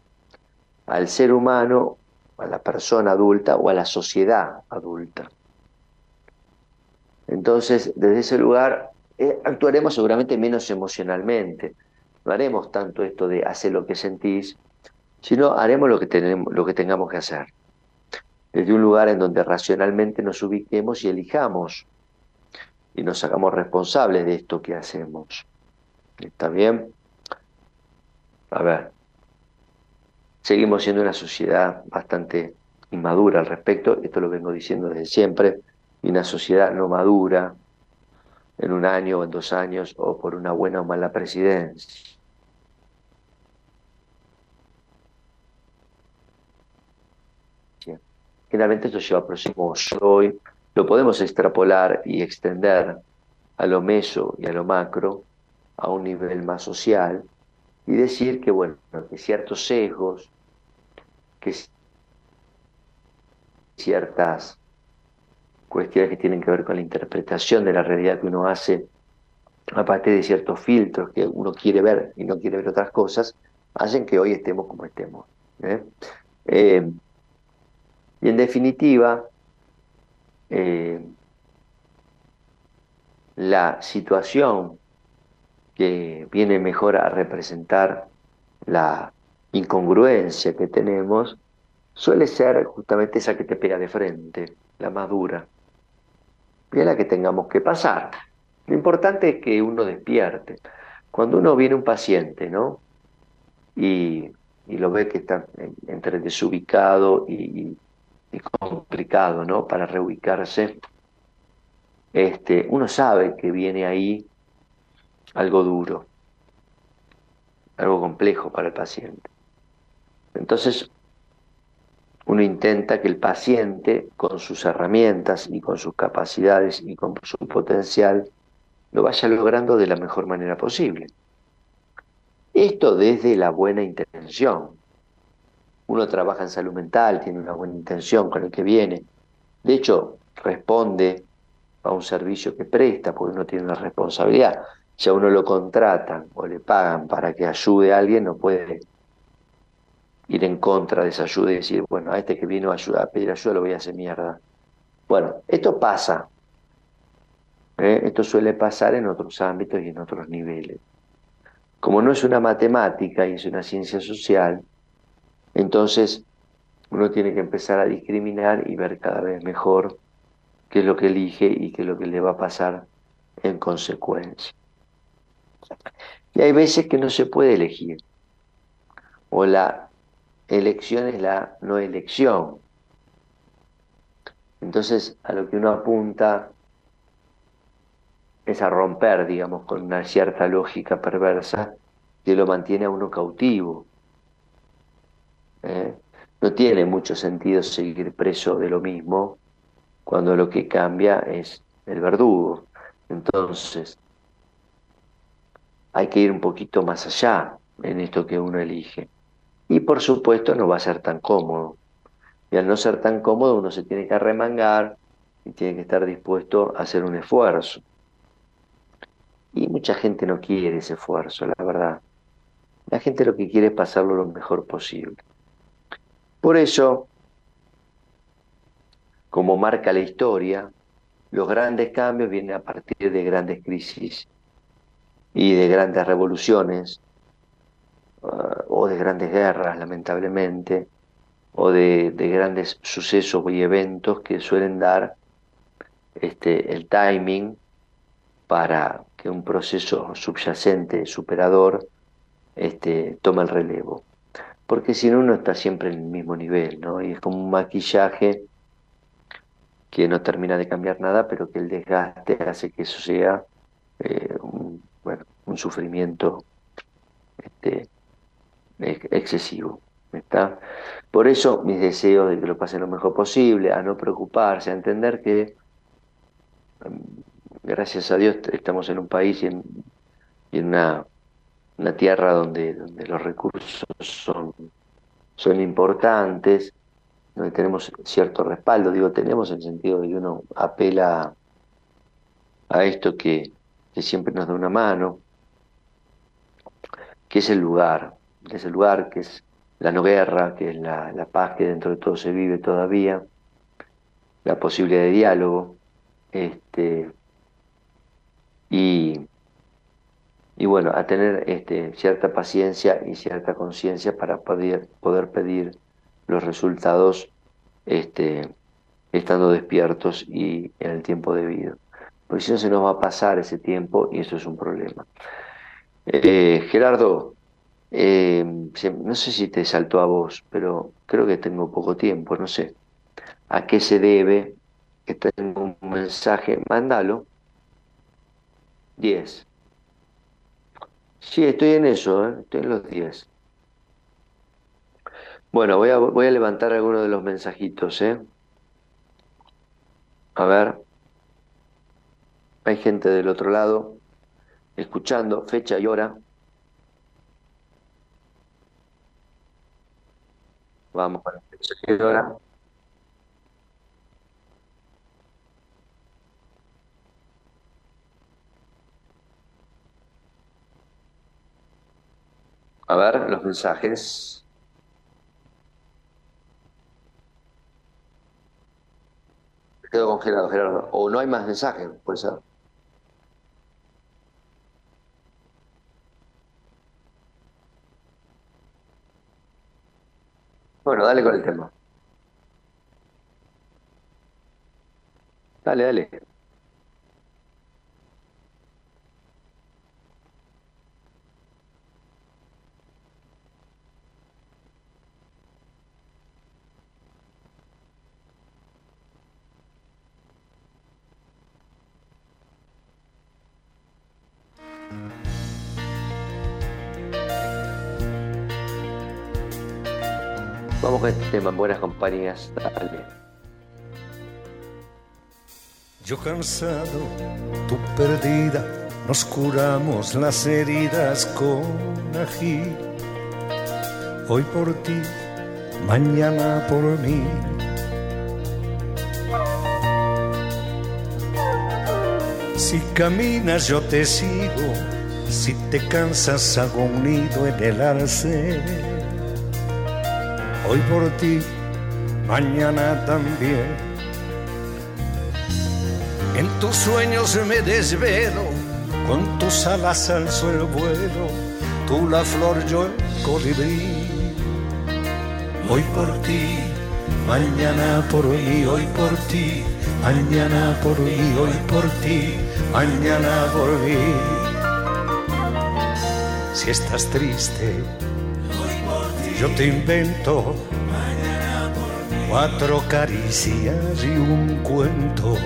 al ser humano, a la persona adulta o a la sociedad adulta. Entonces, desde ese lugar eh, actuaremos seguramente menos emocionalmente. No haremos tanto esto de hacer lo que sentís, sino haremos lo que, tenemos, lo que tengamos que hacer. Desde un lugar en donde racionalmente nos ubiquemos y elijamos y nos hagamos responsables de esto que hacemos. ¿Está bien? A ver, Seguimos siendo una sociedad bastante inmadura al respecto, esto lo vengo diciendo desde siempre, y una sociedad no madura en un año o en dos años o por una buena o mala presidencia. Generalmente esto lleva a próximos hoy, lo podemos extrapolar y extender a lo meso y a lo macro, a un nivel más social, y decir que, bueno, que ciertos sesgos, que ciertas cuestiones que tienen que ver con la interpretación de la realidad que uno hace a partir de ciertos filtros que uno quiere ver y no quiere ver otras cosas, hacen que hoy estemos como estemos. ¿eh? Eh, y en definitiva, eh, la situación que viene mejor a representar la incongruencia que tenemos, suele ser justamente esa que te pega de frente, la más dura, y es la que tengamos que pasar. Lo importante es que uno despierte. Cuando uno viene un paciente, ¿no? Y, lo ve que está entre desubicado y, y, complicado, ¿no? Para reubicarse, este, uno sabe que viene ahí algo duro, algo complejo para el paciente. Entonces, uno intenta que el paciente, con sus herramientas y con sus capacidades y con su potencial, lo vaya logrando de la mejor manera posible. Esto desde la buena intención. Uno trabaja en salud mental, tiene una buena intención con el que viene. De hecho, responde a un servicio que presta, porque uno tiene una responsabilidad si a uno lo contratan o le pagan para que ayude a alguien, no puede ir en contra de esa ayuda y decir, bueno, a este que vino a, ayudar, a pedir ayuda lo voy a hacer mierda. Bueno, esto pasa. ¿eh? Esto suele pasar en otros ámbitos y en otros niveles. Como no es una matemática y es una ciencia social, entonces uno tiene que empezar a discriminar y ver cada vez mejor qué es lo que elige y qué es lo que le va a pasar en consecuencia. Y hay veces que no se puede elegir. O la elección es la no elección. Entonces a lo que uno apunta es a romper, digamos, con una cierta lógica perversa que lo mantiene a uno cautivo. ¿eh? No tiene mucho sentido seguir preso de lo mismo cuando lo que cambia es el verdugo. Entonces, hay que ir un poquito más allá en esto que uno elige. Y por supuesto no va a ser tan cómodo. Y al no ser tan cómodo uno se tiene que arremangar y tiene que estar dispuesto a hacer un esfuerzo. Y mucha gente no quiere ese esfuerzo, la verdad. La gente lo que quiere es pasarlo lo mejor posible. Por eso, como marca la historia, los grandes cambios vienen a partir de grandes crisis y de grandes revoluciones, uh, o de grandes guerras, lamentablemente, o de, de, grandes sucesos y eventos que suelen dar este, el timing para que un proceso subyacente, superador, este, tome el relevo. Porque si no, uno está siempre en el mismo nivel, ¿no? Y es como un maquillaje que no termina de cambiar nada, pero que el desgaste hace que eso sea eh, un, sufrimiento este, excesivo. ¿está? Por eso mis deseos de que lo pasen lo mejor posible, a no preocuparse, a entender que gracias a Dios estamos en un país y en, una, tierra donde, donde los recursos son, son importantes, donde tenemos cierto respaldo, digo tenemos en el sentido de que uno apela a esto que, que siempre nos da una mano, que es el lugar, que es el lugar, que es la no guerra, que es la, paz que dentro de todo se vive todavía, la posibilidad de diálogo, este, y, y bueno, a tener este, cierta paciencia y cierta conciencia para poder, poder pedir los resultados este, estando despiertos y en el tiempo debido. Porque si no se nos va a pasar ese tiempo y eso es un problema. Eh, Gerardo, eh, no sé si te saltó a vos, pero creo que tengo poco tiempo, no sé. ¿A qué se debe que tengo un mensaje? Mándalo. 10. Sí, estoy en eso, ¿eh? estoy en los 10. Bueno, voy a, voy a levantar algunos de los mensajitos, ¿eh? A ver. Hay gente del otro lado escuchando fecha y hora. Vamos para fecha y hora. A ver, los mensajes. Quedo congelado, Gerardo. O no hay más mensajes, puede ser. Bueno, dale con el tema. Dale, dale. Tema, buenas compañías. Dale. Yo cansado, tú perdida, nos curamos las heridas con ají. Hoy por ti, mañana por mí. Si caminas yo te sigo, si te cansas hago un nido en el arce hoy por ti, mañana también. En tus sueños me desvelo, con tus alas alzo el vuelo, tú la flor, yo el colibrí. Hoy por ti, mañana por mí, hoy por ti, mañana por mí, hoy por ti, mañana por mí. Si estás triste, yo te invento cuatro caricias y un cuento.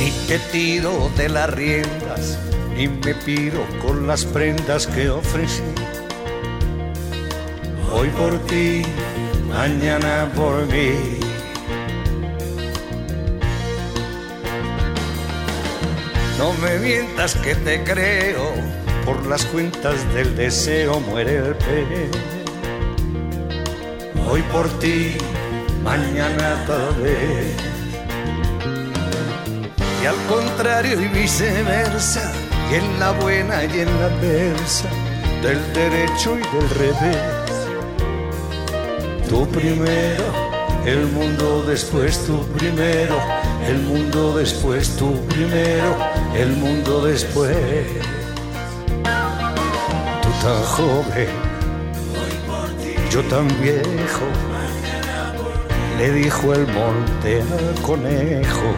ni te tiro de las riendas, ni me piro con las prendas que ofrecí. Hoy por ti, mañana por mí. No me mientas que te creo, por las cuentas del deseo muere el pez. Hoy por ti, mañana tal vez. Y al contrario y viceversa, y en la buena y en la adversa, del derecho y del revés. Tú primero, el mundo después, tú primero, el mundo después, tú primero, el mundo después. Tú tan joven, yo tan viejo, le dijo el monte al conejo.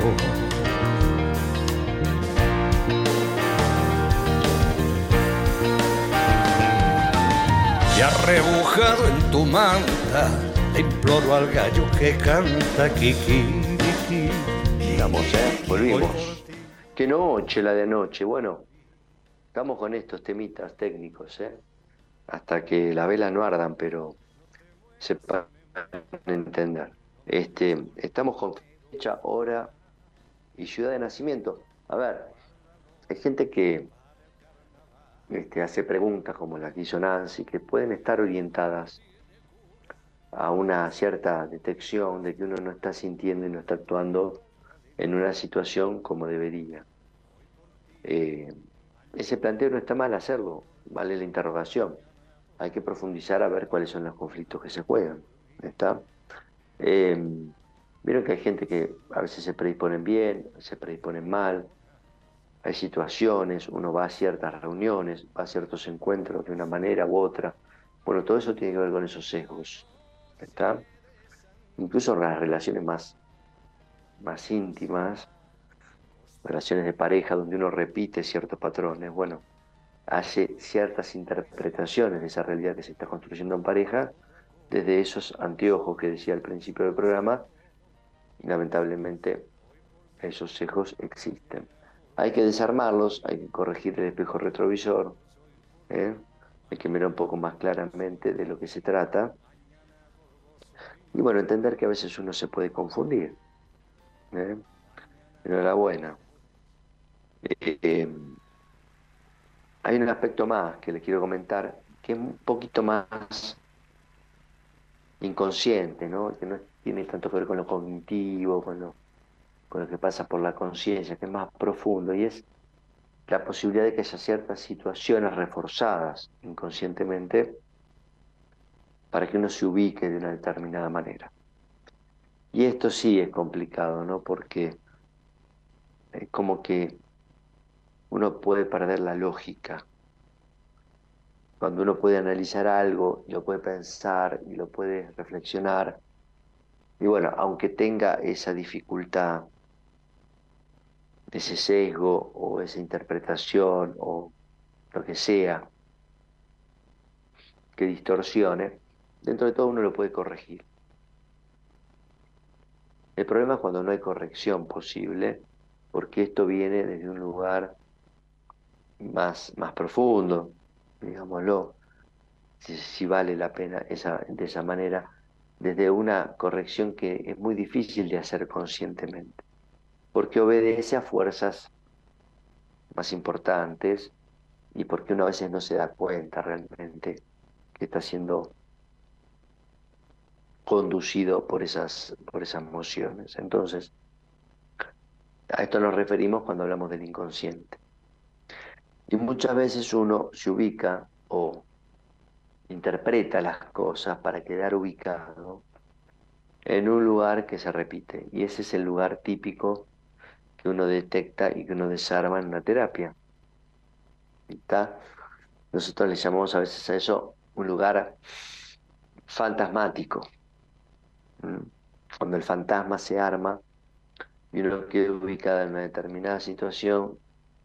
Y arrebujado en tu manta, le imploro al gallo que canta kikiriki. ¿Eh? Volvimos. Qué noche la de anoche. Bueno, estamos con estos temitas técnicos, ¿eh? Hasta que la vela no ardan, pero sepan entender. Este, estamos con fecha, hora y ciudad de nacimiento. A ver, hay gente que este, hace preguntas como la que hizo Nancy, que pueden estar orientadas a una cierta detección de que uno no está sintiendo y no está actuando en una situación como debería. Eh, ese planteo no está mal hacerlo, vale la interrogación. Hay que profundizar a ver cuáles son los conflictos que se juegan. ¿Está? Eh, Vieron que hay gente que a veces se predisponen bien, se predisponen mal, hay situaciones, uno va a ciertas reuniones, va a ciertos encuentros de una manera u otra. Bueno, todo eso tiene que ver con esos sesgos. ¿Está? Incluso las relaciones más, más íntimas, relaciones de pareja donde uno repite ciertos patrones, bueno, hace ciertas interpretaciones de esa realidad que se está construyendo en pareja desde esos anteojos que decía al principio del programa, y lamentablemente esos sesgos existen. Hay que desarmarlos, hay que corregir el espejo retrovisor, ¿eh? hay que mirar un poco más claramente de lo que se trata. Y bueno, entender que a veces uno se puede confundir. ¿Eh? Enhorabuena. Eh, eh, hay un aspecto más que le quiero comentar, que es un poquito más inconsciente, ¿no? que no tiene tanto que ver con lo cognitivo, con lo, con lo que pasa por la conciencia, que es más profundo, y es la posibilidad de que haya ciertas situaciones reforzadas inconscientemente para que uno se ubique de una determinada manera. Y esto sí es complicado, ¿no? Porque es como que uno puede perder la lógica. Cuando uno puede analizar algo lo puede pensar y lo puede reflexionar, y bueno, aunque tenga esa dificultad, ese sesgo o esa interpretación o lo que sea que distorsione, dentro de todo uno lo puede corregir. El problema es cuando no hay corrección posible, porque esto viene desde un lugar más, más profundo, digámoslo, si, vale la pena esa, de esa manera, desde una corrección que es muy difícil de hacer conscientemente, porque obedece a fuerzas más importantes y porque uno a veces no se da cuenta realmente que está siendo conducido por esas, por esas emociones. Entonces, a esto nos referimos cuando hablamos del inconsciente. Y muchas veces uno se ubica o interpreta las cosas para quedar ubicado en un lugar que se repite. Y ese es el lugar típico que uno detecta y que uno desarma en una terapia. ¿Está? Nosotros le llamamos a veces a eso un lugar fantasmático. Cuando el fantasma se arma y uno queda ubicado en una determinada situación,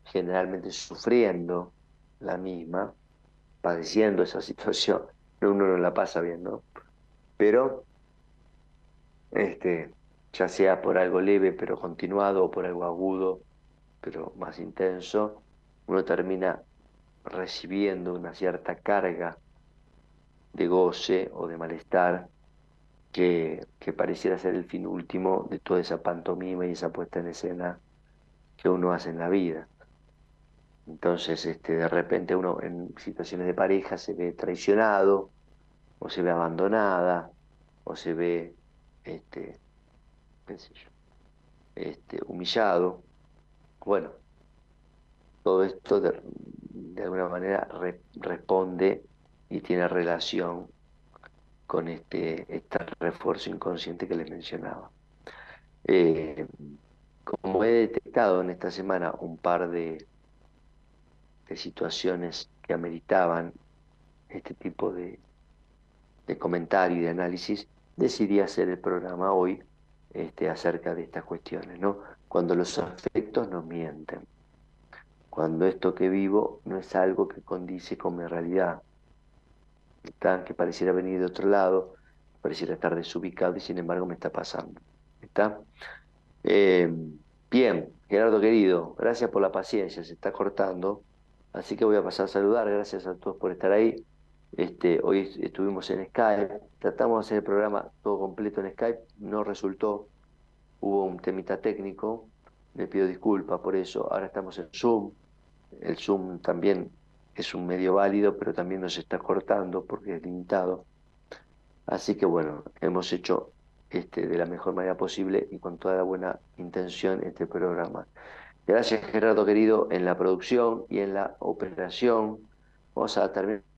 generalmente sufriendo la misma, padeciendo esa situación, uno no la pasa bien, ¿no? Pero este, ya sea por algo leve pero continuado o por algo agudo pero más intenso, uno termina recibiendo una cierta carga de goce o de malestar que, pareciera ser el fin último de toda esa pantomima y esa puesta en escena que uno hace en la vida. Entonces, este, de repente uno en situaciones de pareja se ve traicionado, o se ve abandonada, o se ve este, este, humillado. Bueno, todo esto de, alguna manera responde y tiene relación con este, este refuerzo inconsciente que les mencionaba. Eh, como he detectado en esta semana un par de, de situaciones que ameritaban este tipo de, de comentario y de análisis, decidí hacer el programa hoy este, acerca de estas cuestiones, ¿no? Cuando los afectos nos mienten, cuando esto que vivo no es algo que condice con mi realidad, que pareciera venir de otro lado, pareciera estar desubicado y sin embargo me está pasando. ¿Está? Eh, bien, Gerardo querido, gracias por la paciencia, se está cortando, así que voy a pasar a saludar, gracias a todos por estar ahí. Este, hoy estuvimos en Skype, tratamos de hacer el programa todo completo en Skype, no resultó, hubo un temita técnico, le pido disculpas por eso, ahora estamos en Zoom, el Zoom también es un medio válido, pero también nos está cortando porque es limitado. Así que bueno, hemos hecho este, de la mejor manera posible y con toda la buena intención este programa. Gracias Gerardo querido en la producción y en la operación. Vamos a terminar